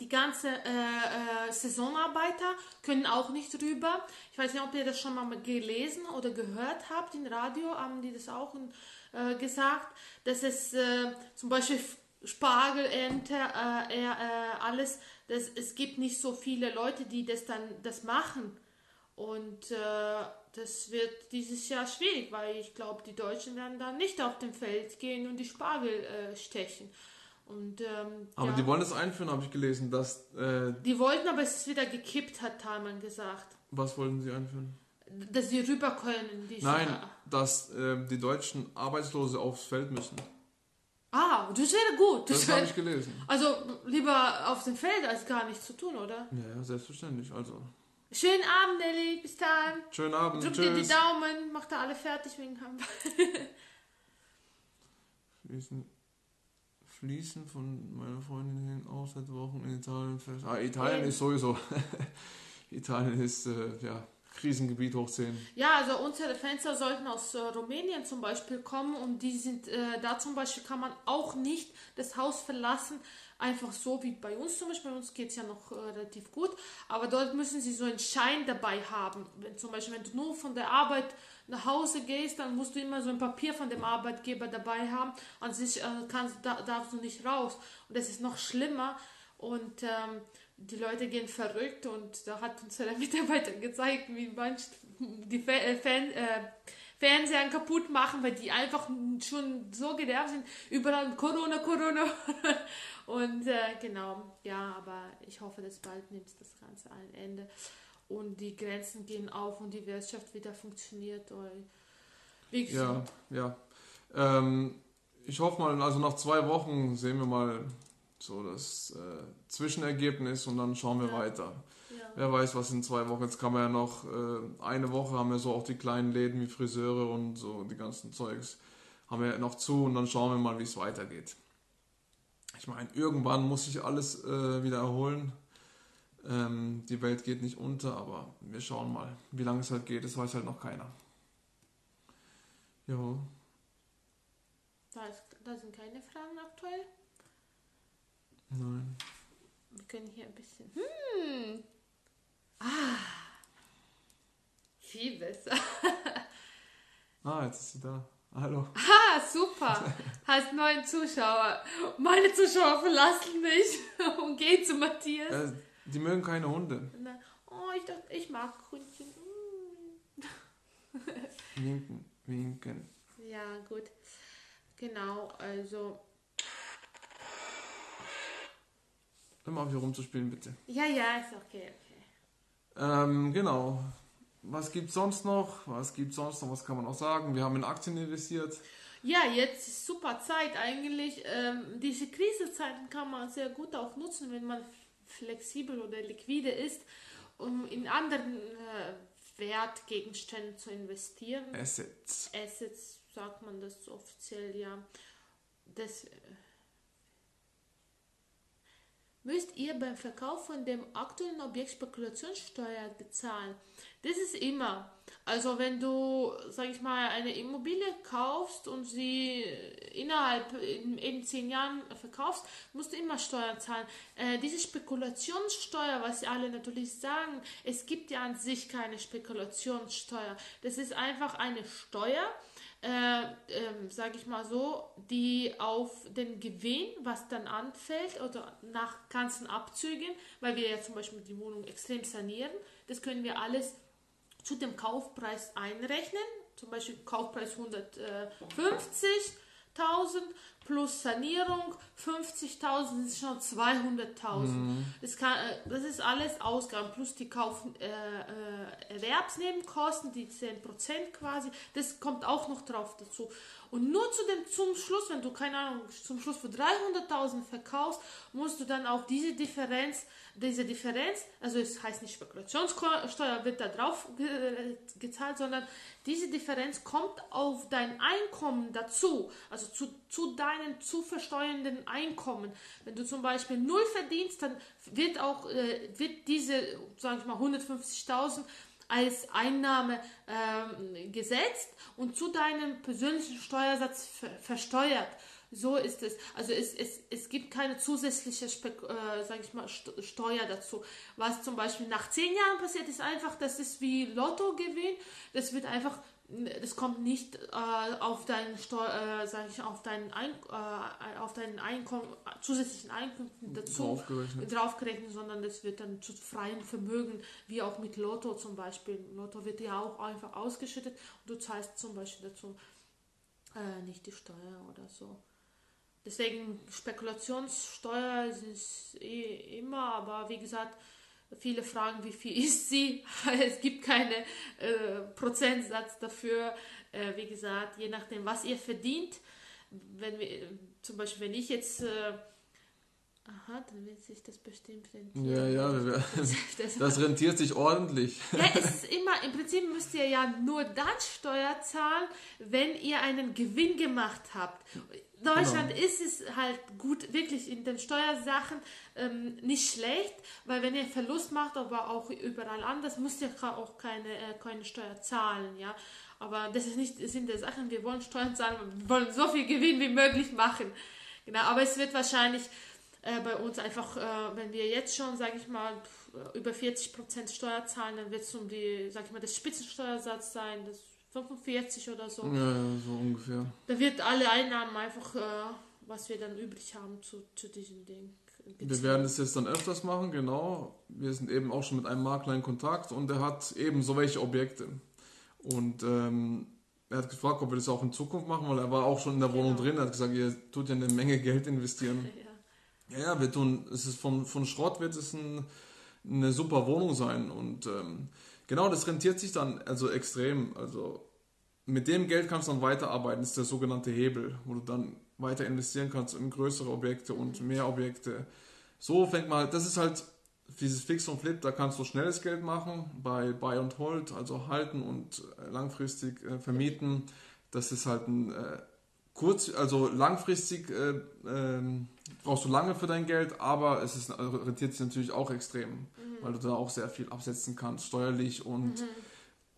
die ganzen äh, äh, Saisonarbeiter können auch nicht rüber. Ich weiß nicht, ob ihr das schon mal gelesen oder gehört habt. Im Radio haben die das auch äh, gesagt, dass es äh, zum Beispiel Spargel, Ente, äh, äh, alles, das, es gibt nicht so viele Leute, die das dann das machen. Und das wird dieses Jahr schwierig, weil ich glaube, die Deutschen werden dann nicht auf dem Feld gehen und die Spargel stechen. Und, ähm, aber ja. die wollen das einführen, habe ich gelesen, dass. Äh, die wollten, aber es ist wieder gekippt, hat Thalmann gesagt. Was wollten sie einführen? Dass sie rüber können. Nein, Scha dass äh, die Deutschen Arbeitslose aufs Feld müssen. Ah, das wäre gut. Das, das habe ich gelesen. Also lieber auf dem Feld als gar nichts zu tun, oder? Ja, ja selbstverständlich. Also. Schönen Abend, Nelly. Bis dann. Schönen Abend. Drück dir die Daumen. Macht da alle fertig wegen Handball. Fließen, von meiner Freundin hin aus seit Wochen in Italien fest. Ah, Italien ist sowieso. Italien ist, äh, ja, Krisengebiet hochziehen. Ja, also unsere Fenster sollten aus äh, Rumänien zum Beispiel kommen und die sind, äh, da zum Beispiel kann man auch nicht das Haus verlassen, einfach so wie bei uns zum Beispiel. Bei uns geht es ja noch äh, relativ gut, aber dort müssen sie so einen Schein dabei haben. Wenn zum Beispiel, wenn du nur von der Arbeit nach Hause gehst, dann musst du immer so ein Papier von dem Arbeitgeber dabei haben. An sich äh, kannst, da, darfst du nicht raus. Und das ist noch schlimmer. Und ähm, die Leute gehen verrückt und da hat uns der Mitarbeiter gezeigt, wie manche die Fan, äh, Fan, äh, Fernseher kaputt machen, weil die einfach schon so genervt sind. Überall Corona, Corona. und äh, genau, ja, aber ich hoffe, dass bald nimmt das Ganze ein Ende und die Grenzen gehen auf und die Wirtschaft wieder funktioniert. Wie ja, ja. Ähm, ich hoffe mal, also nach zwei Wochen sehen wir mal, so das äh, Zwischenergebnis und dann schauen wir ja. weiter. Ja. Wer weiß, was in zwei Wochen. Jetzt kann man ja noch äh, eine Woche haben wir so auch die kleinen Läden wie Friseure und so die ganzen Zeugs haben wir noch zu und dann schauen wir mal, wie es weitergeht. Ich meine, irgendwann muss sich alles äh, wieder erholen. Ähm, die Welt geht nicht unter, aber wir schauen mal, wie lange es halt geht. Das weiß halt noch keiner. Jo. Da, ist, da sind keine Fragen aktuell. Nein. Wir können hier ein bisschen. Hm. Ah. Viel besser. ah, jetzt ist sie da. Hallo. Ah, super. Hast neuen Zuschauer. Meine Zuschauer verlassen mich und gehen zu Matthias. Äh, die mögen keine Hunde. Oh, ich dachte, ich mag Hundchen. winken, winken. Ja, gut. Genau, also Hör mal auf hier rumzuspielen, bitte. Ja, ja, ist okay, okay. Ähm, genau. Was gibt sonst noch? Was gibt sonst noch? Was kann man auch sagen? Wir haben in Aktien investiert. Ja, jetzt ist super Zeit eigentlich. Ähm, diese Krisenzeiten kann man sehr gut auch nutzen, wenn man flexibel oder liquide ist, um in anderen äh, Wertgegenständen zu investieren. Assets. Assets sagt man das offiziell, ja. Das, äh, müsst ihr beim Verkauf von dem aktuellen Objekt Spekulationssteuer bezahlen. Das ist immer. Also wenn du, sag ich mal, eine Immobilie kaufst und sie innerhalb in, zehn Jahren verkaufst, musst du immer Steuern zahlen. Äh, diese Spekulationssteuer, was alle natürlich sagen, es gibt ja an sich keine Spekulationssteuer. Das ist einfach eine Steuer, äh, äh, sage ich mal so, die auf den Gewinn, was dann anfällt, oder nach ganzen Abzügen, weil wir ja zum Beispiel die Wohnung extrem sanieren, das können wir alles zu dem Kaufpreis einrechnen. Zum Beispiel Kaufpreis 150 1000 plus Sanierung 50.000 ist schon 200.000. Mhm. Das, kann, äh, das ist alles Ausgaben plus die Kauf, äh, äh, Erwerbsnebenkosten, die 10% quasi, das kommt auch noch drauf dazu. Und nur zu dem, zum Schluss, wenn du, keine Ahnung, zum Schluss für 300.000 verkaufst, musst du dann auch diese Differenz diese Differenz, also es heißt nicht Spekulationssteuer wird da drauf ge gezahlt, sondern diese Differenz kommt auf dein Einkommen dazu, also zu, zu deinem zu versteuernden Einkommen. Wenn du zum Beispiel null verdienst, dann wird auch äh, wird diese, sage ich mal, 150.000 als Einnahme ähm, gesetzt und zu deinem persönlichen Steuersatz ver versteuert. So ist es. Also es, es, es gibt keine zusätzliche Spek äh, sag ich mal, Steuer dazu. Was zum Beispiel nach zehn Jahren passiert, ist einfach, das ist wie Lottogewinn. Das wird einfach das kommt nicht äh, auf deinen Steuer, äh, sag ich, auf deinen, Ein äh, auf deinen Einkommen, zusätzlichen Einkünften dazu draufgerechnet. draufgerechnet, sondern das wird dann zu freien Vermögen, wie auch mit Lotto zum Beispiel. Lotto wird ja auch einfach ausgeschüttet und du zahlst zum Beispiel dazu äh, nicht die Steuer oder so. Deswegen Spekulationssteuer ist eh immer, aber wie gesagt, viele fragen, wie viel ist sie. es gibt keinen äh, Prozentsatz dafür. Äh, wie gesagt, je nachdem, was ihr verdient. Wenn wir, zum Beispiel, wenn ich jetzt äh, Aha, dann wird sich das bestimmt rentieren. Ja, ja, das rentiert sich ordentlich. Ja, es ist immer, im Prinzip müsst ihr ja nur dann Steuer zahlen, wenn ihr einen Gewinn gemacht habt. Deutschland genau. ist es halt gut, wirklich in den Steuersachen ähm, nicht schlecht, weil wenn ihr Verlust macht, aber auch überall anders, müsst ihr auch keine, äh, keine Steuer zahlen, ja. Aber das ist nicht Sinn der Sachen. Wir wollen Steuern zahlen, wir wollen so viel Gewinn wie möglich machen. Genau, aber es wird wahrscheinlich äh, bei uns einfach, äh, wenn wir jetzt schon, sage ich mal, über 40% Steuer zahlen, dann wird es um die, sag ich mal, das Spitzensteuersatz sein, das 45 oder so. Ja, so ungefähr. Da wird alle Einnahmen einfach, äh, was wir dann übrig haben, zu, zu diesem Ding. Beziehen. Wir werden es jetzt dann öfters machen, genau. Wir sind eben auch schon mit einem Makler in Kontakt und der hat eben so welche Objekte. Und ähm, er hat gefragt, ob wir das auch in Zukunft machen, weil er war auch schon in der genau. Wohnung drin. Er hat gesagt, ihr tut ja eine Menge Geld investieren. ja. ja, wir tun, es ist von, von Schrott wird es ein, eine super Wohnung sein. Und ähm, genau, das rentiert sich dann also extrem. Also mit dem Geld kannst du dann weiterarbeiten, das ist der sogenannte Hebel, wo du dann weiter investieren kannst in größere Objekte und mehr Objekte. So fängt man, das ist halt dieses Fix und Flip, da kannst du schnelles Geld machen bei Buy und Hold, also halten und äh, langfristig äh, vermieten. Das ist halt ein äh, kurz, also langfristig äh, ähm, brauchst du lange für dein Geld, aber es ist, rentiert sich natürlich auch extrem, mhm. weil du da auch sehr viel absetzen kannst, steuerlich und mhm.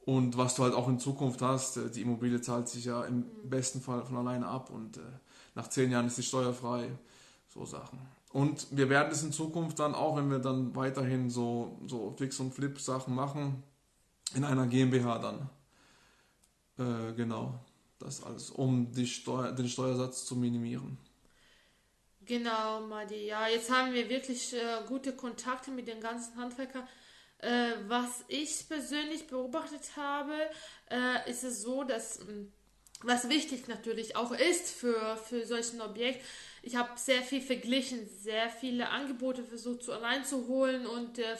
Und was du halt auch in Zukunft hast, äh, die Immobilie zahlt sich ja im mhm. besten Fall von alleine ab und äh, nach zehn Jahren ist sie steuerfrei. So Sachen. Und wir werden es in Zukunft dann auch, wenn wir dann weiterhin so, so Fix- und Flip-Sachen machen, in einer GmbH dann. Äh, genau, das alles, um die Steuer, den Steuersatz zu minimieren. Genau, Madi. Ja, jetzt haben wir wirklich äh, gute Kontakte mit den ganzen Handwerkern. Äh, was ich persönlich beobachtet habe, äh, ist es so, dass hm, was wichtig natürlich auch ist für, für solchen Objekt, ich habe sehr viel verglichen, sehr viele Angebote versucht zu allein zu holen und äh,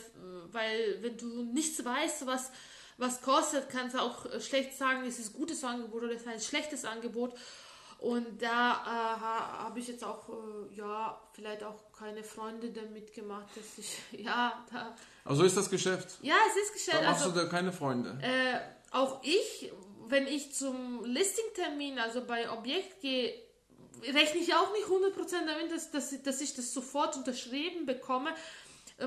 weil wenn du nichts weißt, was was kostet, kannst du auch schlecht sagen, ist es ein gutes Angebot oder ist es ein schlechtes Angebot. Und da äh, habe ich jetzt auch, äh, ja, vielleicht auch keine Freunde damit gemacht, dass ich, ja, da. Also ist das Geschäft? Ja, es ist Geschäft. Da machst also, du da keine Freunde? Äh, auch ich, wenn ich zum Listingtermin, also bei Objekt gehe, rechne ich auch nicht 100% damit, dass, dass, dass ich das sofort unterschrieben bekomme.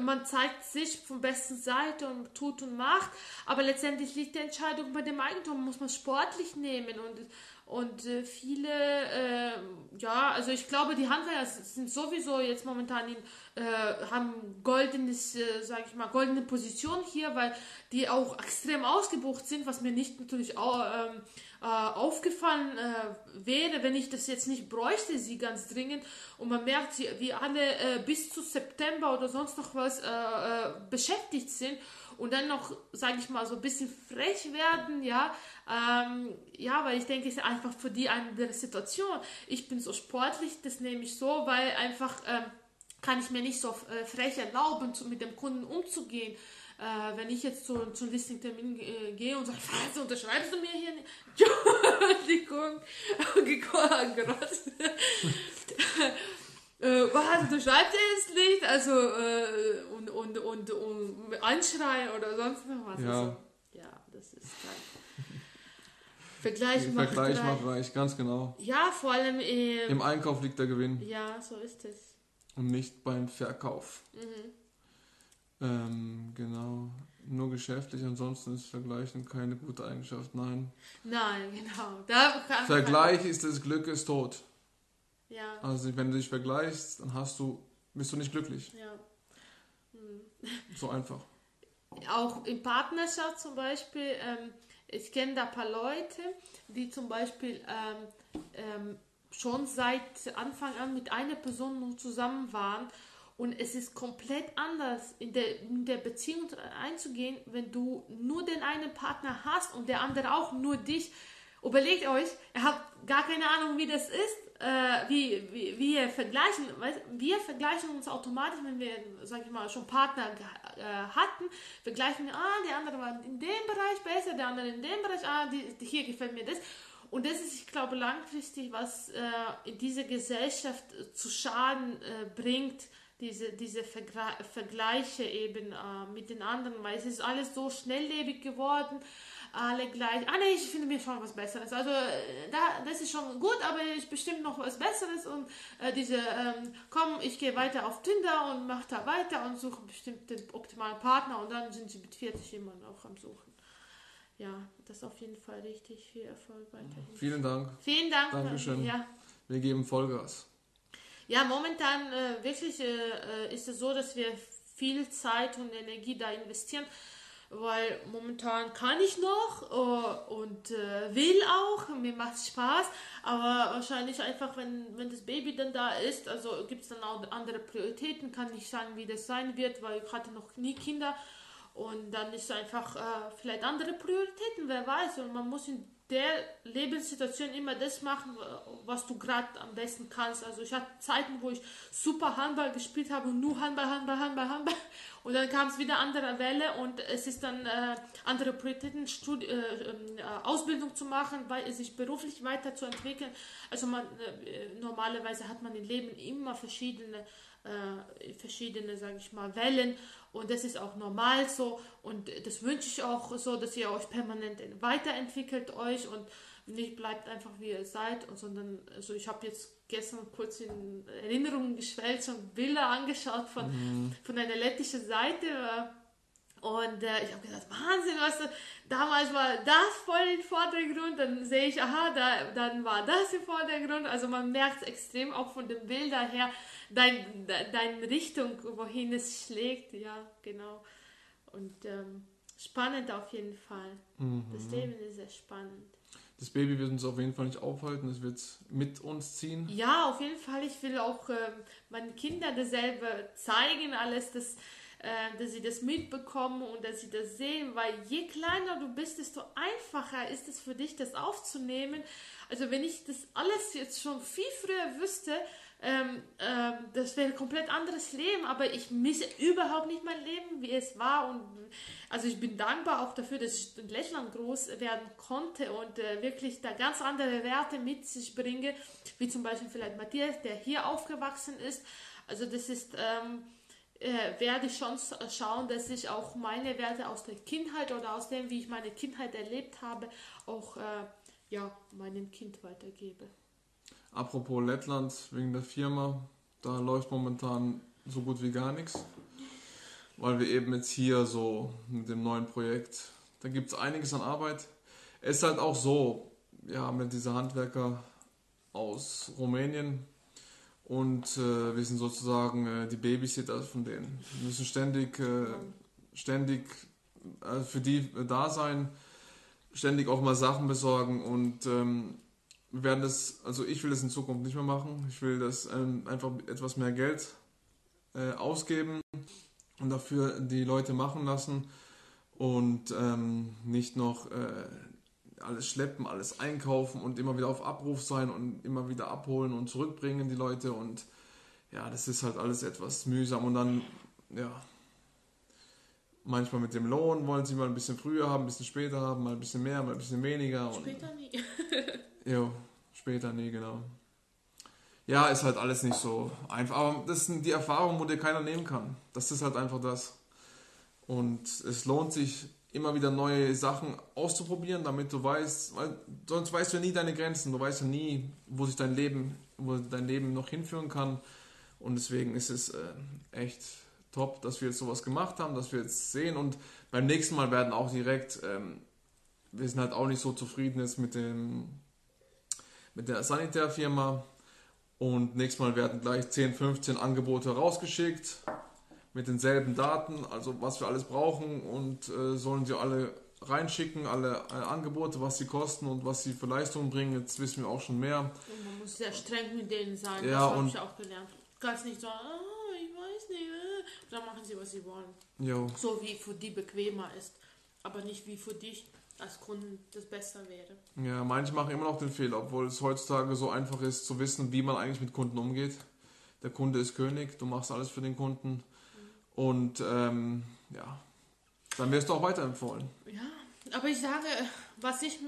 Man zeigt sich von besten Seite und tut und macht, aber letztendlich liegt die Entscheidung bei dem Eigentum, muss man sportlich nehmen und und äh, viele, äh, ja, also ich glaube, die Handwerker sind sowieso jetzt momentan in, äh, haben goldenes, äh, sage ich mal, goldene Position hier, weil die auch extrem ausgebucht sind, was mir nicht natürlich auch, ähm, äh, aufgefallen äh, wäre, wenn ich das jetzt nicht bräuchte, sie ganz dringend. Und man merkt, wie alle äh, bis zu September oder sonst noch was äh, beschäftigt sind und dann noch, sage ich mal, so ein bisschen frech werden, ja, ähm, ja, weil ich denke, es ist einfach für die eine Situation. Ich bin so sportlich, das nehme ich so, weil einfach ähm, kann ich mir nicht so äh, frech erlauben, zu, mit dem Kunden umzugehen. Äh, wenn ich jetzt zu, zu einem Listing-Termin äh, gehe und sage, was, unterschreibst du mir hier nicht? Entschuldigung, äh, was, du schreibst es nicht, also äh, und, und, und, und anschreien oder sonst noch was. Ja, also, ja das ist dann. Vergleich macht Vergleich macht reich, ganz genau. Ja, vor allem im, im Einkauf liegt der Gewinn. Ja, so ist es. Und nicht beim Verkauf. Mhm. Ähm, genau. Nur geschäftlich, ansonsten ist Vergleichen keine gute Eigenschaft, nein. Nein, genau. Da Vergleich ist das Glück ist tot. Ja. Also wenn du dich vergleichst, dann hast du, bist du nicht glücklich. Ja. Hm. So einfach. Auch in Partnerschaft zum Beispiel, ähm, ich kenne da ein paar Leute, die zum Beispiel ähm, ähm, schon seit Anfang an mit einer Person nur zusammen waren und es ist komplett anders, in der, in der Beziehung einzugehen, wenn du nur den einen Partner hast und der andere auch nur dich. Überlegt euch, ihr habt gar keine Ahnung, wie das ist, äh, wie, wie wir vergleichen. Weißt, wir vergleichen uns automatisch, wenn wir, sag ich mal, schon Partner äh, hatten, vergleichen ah, der andere war in dem Bereich besser, der andere in dem Bereich, ah, die, hier gefällt mir das. Und das ist, ich glaube, langfristig, was äh, in dieser Gesellschaft zu Schaden äh, bringt, diese, diese Vergla Vergleiche eben äh, mit den anderen, weil es ist alles so schnelllebig geworden, alle gleich. Ah nee, ich finde mir schon was Besseres. Also äh, da, das ist schon gut, aber ich bestimmt noch was Besseres und äh, diese, ähm, komm, ich gehe weiter auf Tinder und mache da weiter und suche bestimmt den optimalen Partner und dann sind sie mit 40 immer noch am Suchen. Ja, das ist auf jeden Fall richtig viel Erfolg weiterhin. Vielen Dank. Vielen Dank. Dankeschön. Ja. Wir geben Vollgas. Ja, momentan äh, wirklich äh, ist es so, dass wir viel Zeit und Energie da investieren, weil momentan kann ich noch äh, und äh, will auch, mir macht es Spaß, aber wahrscheinlich einfach, wenn, wenn das Baby dann da ist, also gibt es dann auch andere Prioritäten, kann nicht sagen, wie das sein wird, weil ich hatte noch nie Kinder und dann ist einfach äh, vielleicht andere Prioritäten, wer weiß, und man muss in der Lebenssituation immer das machen, was du gerade am besten kannst. Also ich hatte Zeiten, wo ich super Handball gespielt habe und nur Handball, Handball, Handball, Handball. Und dann kam es wieder andere Welle und es ist dann äh, andere Prioritäten, Studi äh, äh, Ausbildung zu machen, weil sich beruflich weiterzuentwickeln. Also man äh, normalerweise hat man im Leben immer verschiedene äh, verschiedene, sage ich mal, Wellen und das ist auch normal so und das wünsche ich auch so, dass ihr euch permanent weiterentwickelt euch und nicht bleibt einfach wie ihr seid, sondern also ich habe jetzt gestern kurz in Erinnerungen geschwelgt und Bilder angeschaut von, mhm. von einer lettischen Seite und äh, ich habe gedacht, Wahnsinn, was damals war das voll im Vordergrund, dann sehe ich, aha, da, dann war das im Vordergrund. Also man merkt extrem auch von den Bildern her, dein, deine Richtung, wohin es schlägt, ja, genau. Und ähm, spannend auf jeden Fall. Mhm. Das Leben ist sehr spannend. Das Baby wird uns auf jeden Fall nicht aufhalten, es wird mit uns ziehen. Ja, auf jeden Fall. Ich will auch ähm, meinen Kindern dasselbe zeigen, alles, das äh, dass sie das mitbekommen und dass sie das sehen, weil je kleiner du bist, desto einfacher ist es für dich, das aufzunehmen. Also wenn ich das alles jetzt schon viel früher wüsste, ähm, ähm, das wäre ein komplett anderes Leben, aber ich misse überhaupt nicht mein Leben, wie es war und also ich bin dankbar auch dafür, dass ich in Lettland groß werden konnte und äh, wirklich da ganz andere Werte mit sich bringe, wie zum Beispiel vielleicht Matthias, der hier aufgewachsen ist. Also das ist ähm, äh, werde ich schon schauen, dass ich auch meine Werte aus der Kindheit oder aus dem, wie ich meine Kindheit erlebt habe, auch äh, ja, meinem Kind weitergebe. Apropos Lettland, wegen der Firma, da läuft momentan so gut wie gar nichts, weil wir eben jetzt hier so mit dem neuen Projekt, da gibt es einiges an Arbeit. Es ist halt auch so, wir haben ja diese Handwerker aus Rumänien, und äh, wir sind sozusagen äh, die Babysitter von denen. Wir müssen ständig, äh, ständig äh, für die äh, da sein, ständig auch mal Sachen besorgen und ähm, wir werden das, also ich will das in Zukunft nicht mehr machen. Ich will das ähm, einfach etwas mehr Geld äh, ausgeben und dafür die Leute machen lassen und ähm, nicht noch alles schleppen, alles einkaufen und immer wieder auf Abruf sein und immer wieder abholen und zurückbringen die Leute und ja, das ist halt alles etwas mühsam und dann, ja, manchmal mit dem Lohn wollen sie mal ein bisschen früher haben, ein bisschen später haben, mal ein bisschen mehr, mal ein bisschen weniger. Später nie. jo, später nie, genau. Ja, ist halt alles nicht so einfach, aber das sind die Erfahrungen, wo dir keiner nehmen kann. Das ist halt einfach das. Und es lohnt sich immer wieder neue Sachen auszuprobieren, damit du weißt, weil sonst weißt du ja nie deine Grenzen, du weißt ja nie, wo sich dein Leben, wo dein Leben noch hinführen kann. Und deswegen ist es äh, echt top, dass wir jetzt sowas gemacht haben, dass wir jetzt sehen und beim nächsten Mal werden auch direkt, ähm, wir sind halt auch nicht so zufrieden jetzt mit dem mit der Sanitärfirma Und nächstes Mal werden gleich 10, 15 Angebote rausgeschickt mit denselben Daten, also was wir alles brauchen und äh, sollen sie alle reinschicken, alle, alle, Angebote, was sie kosten und was sie für Leistungen bringen. Jetzt wissen wir auch schon mehr. Und man muss sehr streng mit denen sein, ja, das habe ich auch gelernt. Ganz nicht so, oh, ich weiß nicht, äh. dann machen sie, was sie wollen. Jo. So wie für die bequemer ist, aber nicht wie für dich als Kunden das besser wäre. Ja, manche machen immer noch den Fehler, obwohl es heutzutage so einfach ist zu wissen, wie man eigentlich mit Kunden umgeht. Der Kunde ist König, du machst alles für den Kunden mhm. und ähm, ja, dann wirst du auch weiterempfohlen. Ja, aber ich sage, was ich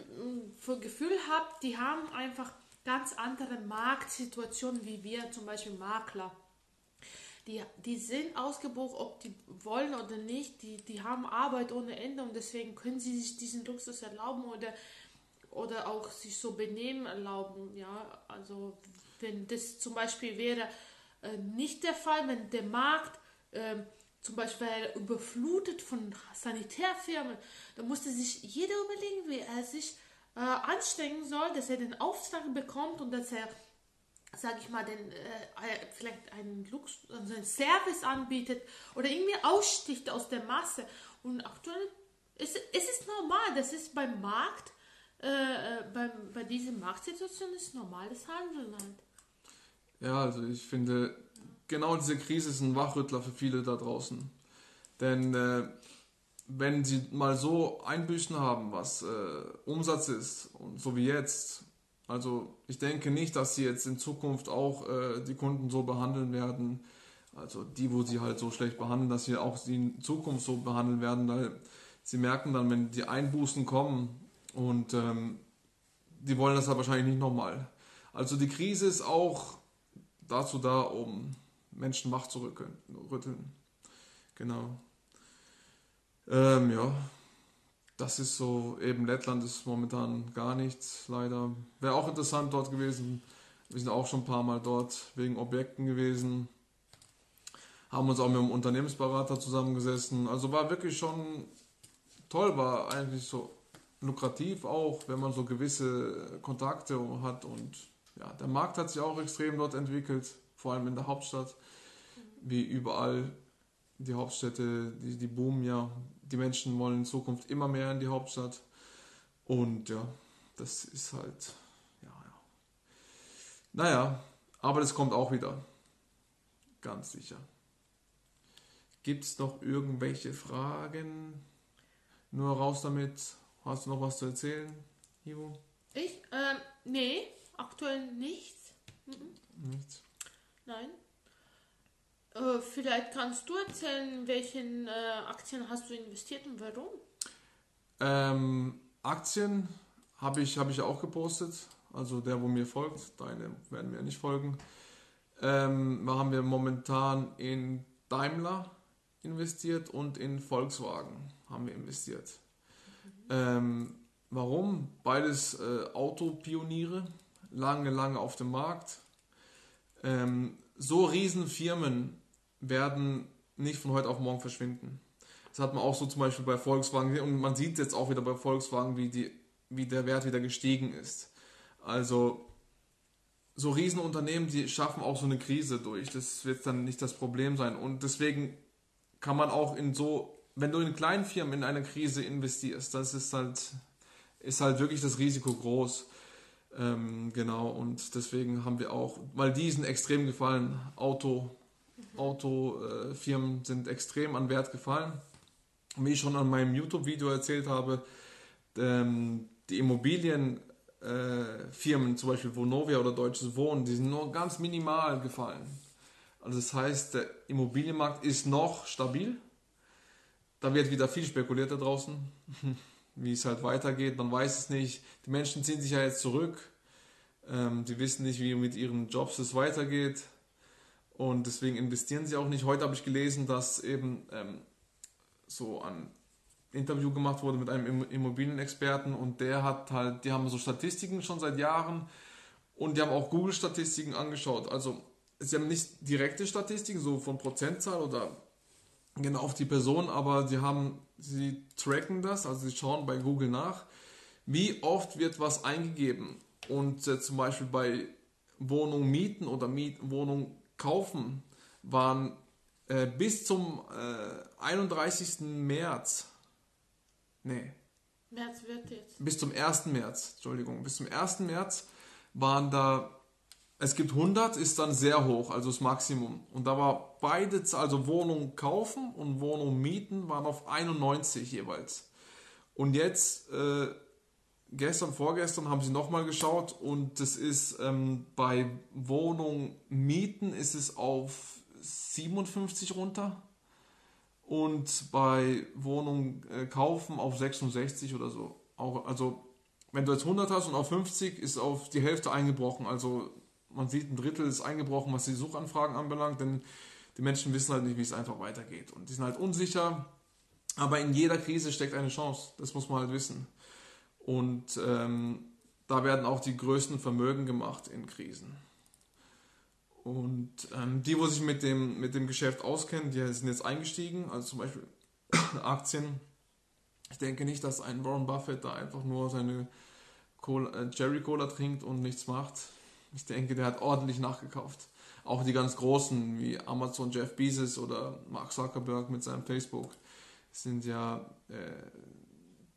für Gefühl habe, die haben einfach ganz andere Marktsituationen wie wir, zum Beispiel Makler die, die sind ausgebucht, ob die wollen oder nicht. Die, die haben Arbeit ohne Ende und deswegen können sie sich diesen Luxus erlauben oder, oder auch sich so benehmen erlauben. Ja, also wenn das zum Beispiel wäre äh, nicht der Fall, wenn der Markt äh, zum Beispiel überflutet von Sanitärfirmen, dann musste sich jeder überlegen, wie er sich äh, anstrengen soll, dass er den Auftrag bekommt und dass er sage ich mal, den, äh, vielleicht einen Lux, also einen Service anbietet oder irgendwie aussticht aus der Masse. Und aktuell ist es ist normal, das ist beim Markt, äh, äh beim, bei dieser Marktsituation ist normales Handeln halt. Ja, also ich finde, genau diese Krise ist ein Wachrüttler für viele da draußen. Denn äh, wenn sie mal so Einbüßen haben, was äh, Umsatz ist, und so wie jetzt, also ich denke nicht, dass sie jetzt in Zukunft auch äh, die Kunden so behandeln werden, also die, wo sie halt so schlecht behandeln, dass sie auch sie in Zukunft so behandeln werden, weil sie merken dann, wenn die Einbußen kommen und ähm, die wollen das halt wahrscheinlich nicht nochmal. Also die Krise ist auch dazu da, um Menschen wach zu rütteln. Genau. Ähm, ja, das ist so, eben Lettland ist momentan gar nichts, leider. Wäre auch interessant dort gewesen. Wir sind auch schon ein paar Mal dort wegen Objekten gewesen. Haben uns auch mit einem Unternehmensberater zusammengesessen. Also war wirklich schon toll, war eigentlich so lukrativ auch, wenn man so gewisse Kontakte hat. Und ja, der Markt hat sich auch extrem dort entwickelt, vor allem in der Hauptstadt. Wie überall die Hauptstädte, die, die boomen ja die Menschen wollen in Zukunft immer mehr in die Hauptstadt. Und ja, das ist halt, ja, ja. Naja, aber das kommt auch wieder. Ganz sicher. Gibt es noch irgendwelche Fragen? Nur raus damit. Hast du noch was zu erzählen, Ivo? Ich? Ähm, nee, aktuell nichts. Mhm. Nichts? Nein. Äh, vielleicht kannst du erzählen, welchen äh, Aktien hast du investiert und warum? Ähm, Aktien habe ich, hab ich auch gepostet. Also der, wo mir folgt, deine werden mir nicht folgen. Ähm, da haben wir momentan in Daimler investiert und in Volkswagen haben wir investiert. Mhm. Ähm, warum? Beides äh, Autopioniere, lange, lange auf dem Markt. Ähm, so riesen Firmen werden nicht von heute auf morgen verschwinden. Das hat man auch so zum Beispiel bei Volkswagen gesehen und man sieht jetzt auch wieder bei Volkswagen, wie, die, wie der Wert wieder gestiegen ist. Also so Riesenunternehmen, die schaffen auch so eine Krise durch. Das wird dann nicht das Problem sein. Und deswegen kann man auch in so, wenn du in kleinen Firmen in eine Krise investierst, das ist halt, ist halt wirklich das Risiko groß. Ähm, genau, und deswegen haben wir auch, weil diesen extrem gefallen, Auto, Autofirmen sind extrem an Wert gefallen. Wie ich schon an meinem YouTube-Video erzählt habe, ähm, die Immobilienfirmen, zum Beispiel Vonovia oder Deutsches Wohnen, die sind nur ganz minimal gefallen. Also das heißt, der Immobilienmarkt ist noch stabil. Da wird wieder viel spekuliert da draußen, wie es halt weitergeht. Man weiß es nicht. Die Menschen ziehen sich ja jetzt zurück. Ähm, die wissen nicht, wie mit ihren Jobs es weitergeht. Und deswegen investieren sie auch nicht. Heute habe ich gelesen, dass eben ähm, so ein Interview gemacht wurde mit einem Immobilienexperten und der hat halt, die haben so Statistiken schon seit Jahren und die haben auch Google-Statistiken angeschaut. Also sie haben nicht direkte Statistiken, so von Prozentzahl oder genau auf die Person, aber sie haben, sie tracken das, also sie schauen bei Google nach, wie oft wird was eingegeben. Und äh, zum Beispiel bei Wohnung mieten oder Miet Wohnung kaufen waren äh, bis zum äh, 31. März. Nee. März wird jetzt. Bis zum 1. März, Entschuldigung, bis zum 1. März waren da, es gibt 100, ist dann sehr hoch, also das Maximum. Und da war beide, also Wohnung kaufen und Wohnung mieten, waren auf 91 jeweils. Und jetzt, äh, gestern, vorgestern haben sie nochmal geschaut und das ist ähm, bei Wohnung mieten ist es auf 57 runter und bei Wohnung äh, kaufen auf 66 oder so. Auch, also wenn du jetzt 100 hast und auf 50 ist auf die Hälfte eingebrochen. Also man sieht ein Drittel ist eingebrochen, was die Suchanfragen anbelangt, denn die Menschen wissen halt nicht, wie es einfach weitergeht und die sind halt unsicher. Aber in jeder Krise steckt eine Chance. Das muss man halt wissen. Und ähm, da werden auch die größten Vermögen gemacht in Krisen. Und ähm, die, wo sich mit dem, mit dem Geschäft auskennen, die sind jetzt eingestiegen, also zum Beispiel Aktien. Ich denke nicht, dass ein Warren Buffett da einfach nur seine Cola, äh, Jerry Cola trinkt und nichts macht. Ich denke, der hat ordentlich nachgekauft. Auch die ganz großen wie Amazon, Jeff Bezos oder Mark Zuckerberg mit seinem Facebook sind ja äh,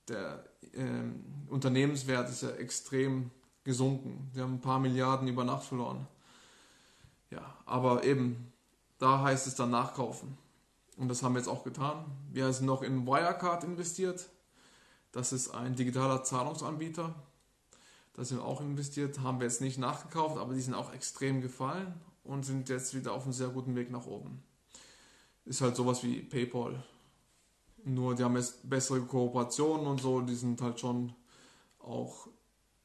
der äh, Unternehmenswert ist ja extrem gesunken. Sie haben ein paar Milliarden über Nacht verloren. Ja, aber eben, da heißt es dann nachkaufen. Und das haben wir jetzt auch getan. Wir sind noch in Wirecard investiert. Das ist ein digitaler Zahlungsanbieter. Da sind wir auch investiert, haben wir jetzt nicht nachgekauft, aber die sind auch extrem gefallen und sind jetzt wieder auf einem sehr guten Weg nach oben. Ist halt sowas wie PayPal. Nur die haben jetzt bessere Kooperationen und so, die sind halt schon auch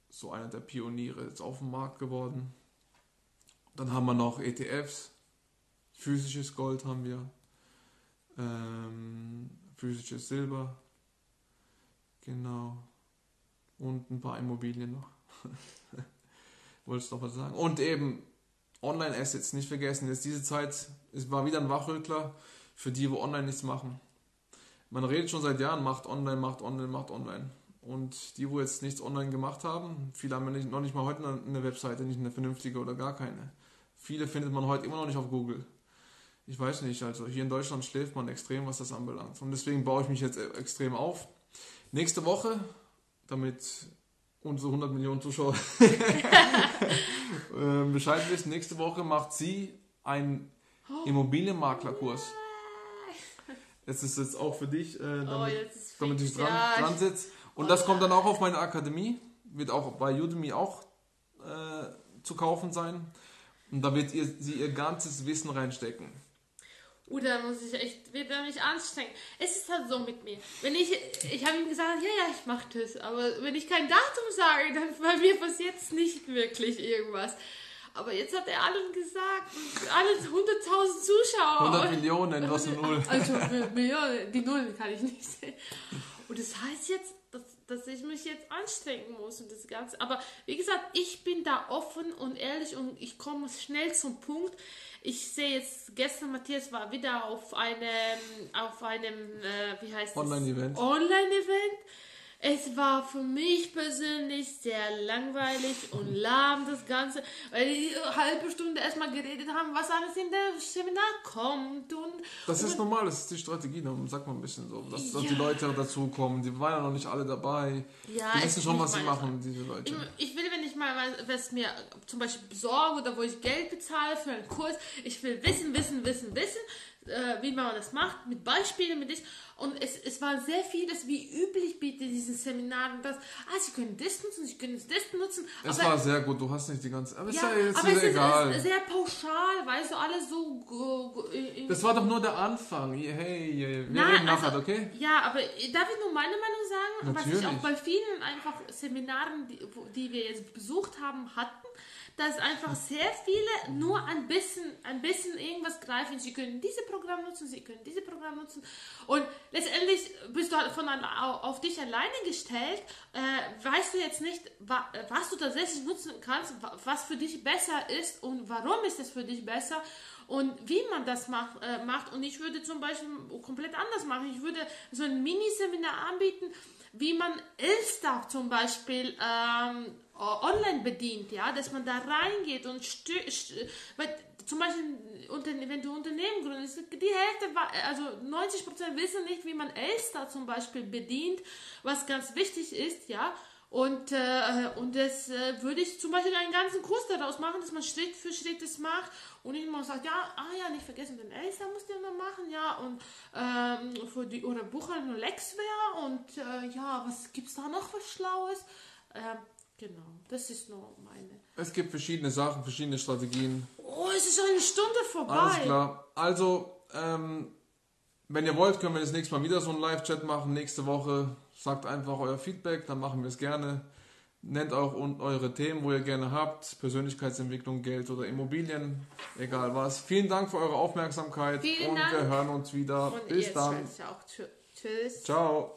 so einer der Pioniere jetzt auf dem Markt geworden. Dann haben wir noch ETFs, physisches Gold haben wir, ähm, physisches Silber, genau, und ein paar Immobilien noch. Wolltest du noch was sagen? Und eben Online-Assets, nicht vergessen, jetzt diese Zeit, es war wieder ein Wachrüttler für die, wo online nichts machen. Man redet schon seit Jahren, macht online, macht online, macht online. Und die, wo jetzt nichts online gemacht haben, viele haben nicht, noch nicht mal heute eine Webseite, nicht eine vernünftige oder gar keine. Viele findet man heute immer noch nicht auf Google. Ich weiß nicht, also hier in Deutschland schläft man extrem, was das anbelangt. Und deswegen baue ich mich jetzt extrem auf. Nächste Woche, damit unsere 100 Millionen Zuschauer ähm, Bescheid wissen, nächste Woche macht sie einen Immobilienmaklerkurs. Jetzt ist es auch für dich, äh, damit, oh, damit ich dran, ja, dran sitze. Und oh, das kommt dann auch auf meine Akademie, wird auch bei Udemy auch äh, zu kaufen sein. Und da wird ihr, sie ihr ganzes Wissen reinstecken. Oder muss ich echt wieder mich anstrengen. Es ist halt so mit mir. Wenn ich, ich habe ihm gesagt, ja, ja, ich mache das. Aber wenn ich kein Datum sage, dann bei mir passiert jetzt nicht wirklich irgendwas. Aber jetzt hat er allen gesagt, alle 100.000 Zuschauer. 100 Millionen, was eine Null. Also, Millionen, die Null kann ich nicht sehen. Und das heißt jetzt, dass, dass ich mich jetzt anstrengen muss und das Ganze. Aber wie gesagt, ich bin da offen und ehrlich und ich komme schnell zum Punkt. Ich sehe jetzt, gestern Matthias war wieder auf einem, auf einem, äh, wie heißt Online-Event. Online-Event. Es war für mich persönlich sehr langweilig und lahm das Ganze, weil die eine halbe Stunde erstmal geredet haben, was alles in der Seminar kommt. Und, das ist normal, das ist die Strategie, dann sagt man ein bisschen so, dass, dass die Leute dazukommen. Die waren ja noch nicht alle dabei. Ja, die wissen schon, was sie machen, diese Leute. Ich, ich, will, wenn ich mal was mir zum Beispiel besorge oder wo ich Geld bezahle für einen Kurs, ich will wissen, wissen, wissen, wissen, äh, wie man das macht, mit Beispielen, mit das. Und es, es war sehr vieles, wie üblich bietet diesen Seminaren, dass, ah, sie können das nutzen, sie können das nutzen. Es war sehr gut, du hast nicht die ganze, aber, ja, ist ja jetzt aber es egal. ist sehr pauschal, weißt du, alles so. das war doch nur der Anfang. Hey, hey wir Nein, reden nachher, also, okay? Ja, aber darf ich nur meine Meinung sagen, Natürlich. was ich auch bei vielen einfach Seminaren, die, die wir jetzt besucht haben, hatten, dass einfach sehr viele nur ein bisschen, ein bisschen irgendwas greifen. Sie können diese Programm nutzen, sie können diese Programm nutzen. Und letztendlich bist du halt von auf dich alleine gestellt. Äh, weißt du jetzt nicht, was du tatsächlich nutzen kannst, was für dich besser ist und warum ist es für dich besser und wie man das macht, äh, macht. Und ich würde zum Beispiel komplett anders machen. Ich würde so ein Miniseminar anbieten, wie man Elster zum Beispiel ähm, online bedient, ja, dass man da reingeht und weil zum Beispiel, wenn du Unternehmen gründest, die Hälfte, also 90 Prozent wissen nicht, wie man Elster zum Beispiel bedient, was ganz wichtig ist, ja. Und, äh, und das äh, würde ich zum Beispiel einen ganzen Kurs daraus machen, dass man Schritt für Schritt das macht und nicht immer sagt, ja, ah ja, nicht vergessen, den Elster musst du immer machen, ja, und ähm, für die, oder Buchhaltung Lexware und äh, ja, was gibt es da noch was Schlaues? Ähm, Genau, das ist nur meine. Es gibt verschiedene Sachen, verschiedene Strategien. Oh, es ist schon eine Stunde vorbei. Alles klar. Also, ähm, wenn ihr wollt, können wir das nächste Mal wieder so einen Live-Chat machen. Nächste Woche sagt einfach euer Feedback, dann machen wir es gerne. Nennt auch eure Themen, wo ihr gerne habt. Persönlichkeitsentwicklung, Geld oder Immobilien, egal was. Vielen Dank für eure Aufmerksamkeit Vielen und Dank. wir hören uns wieder. Und Bis dann. Auch. Tschüss. Ciao.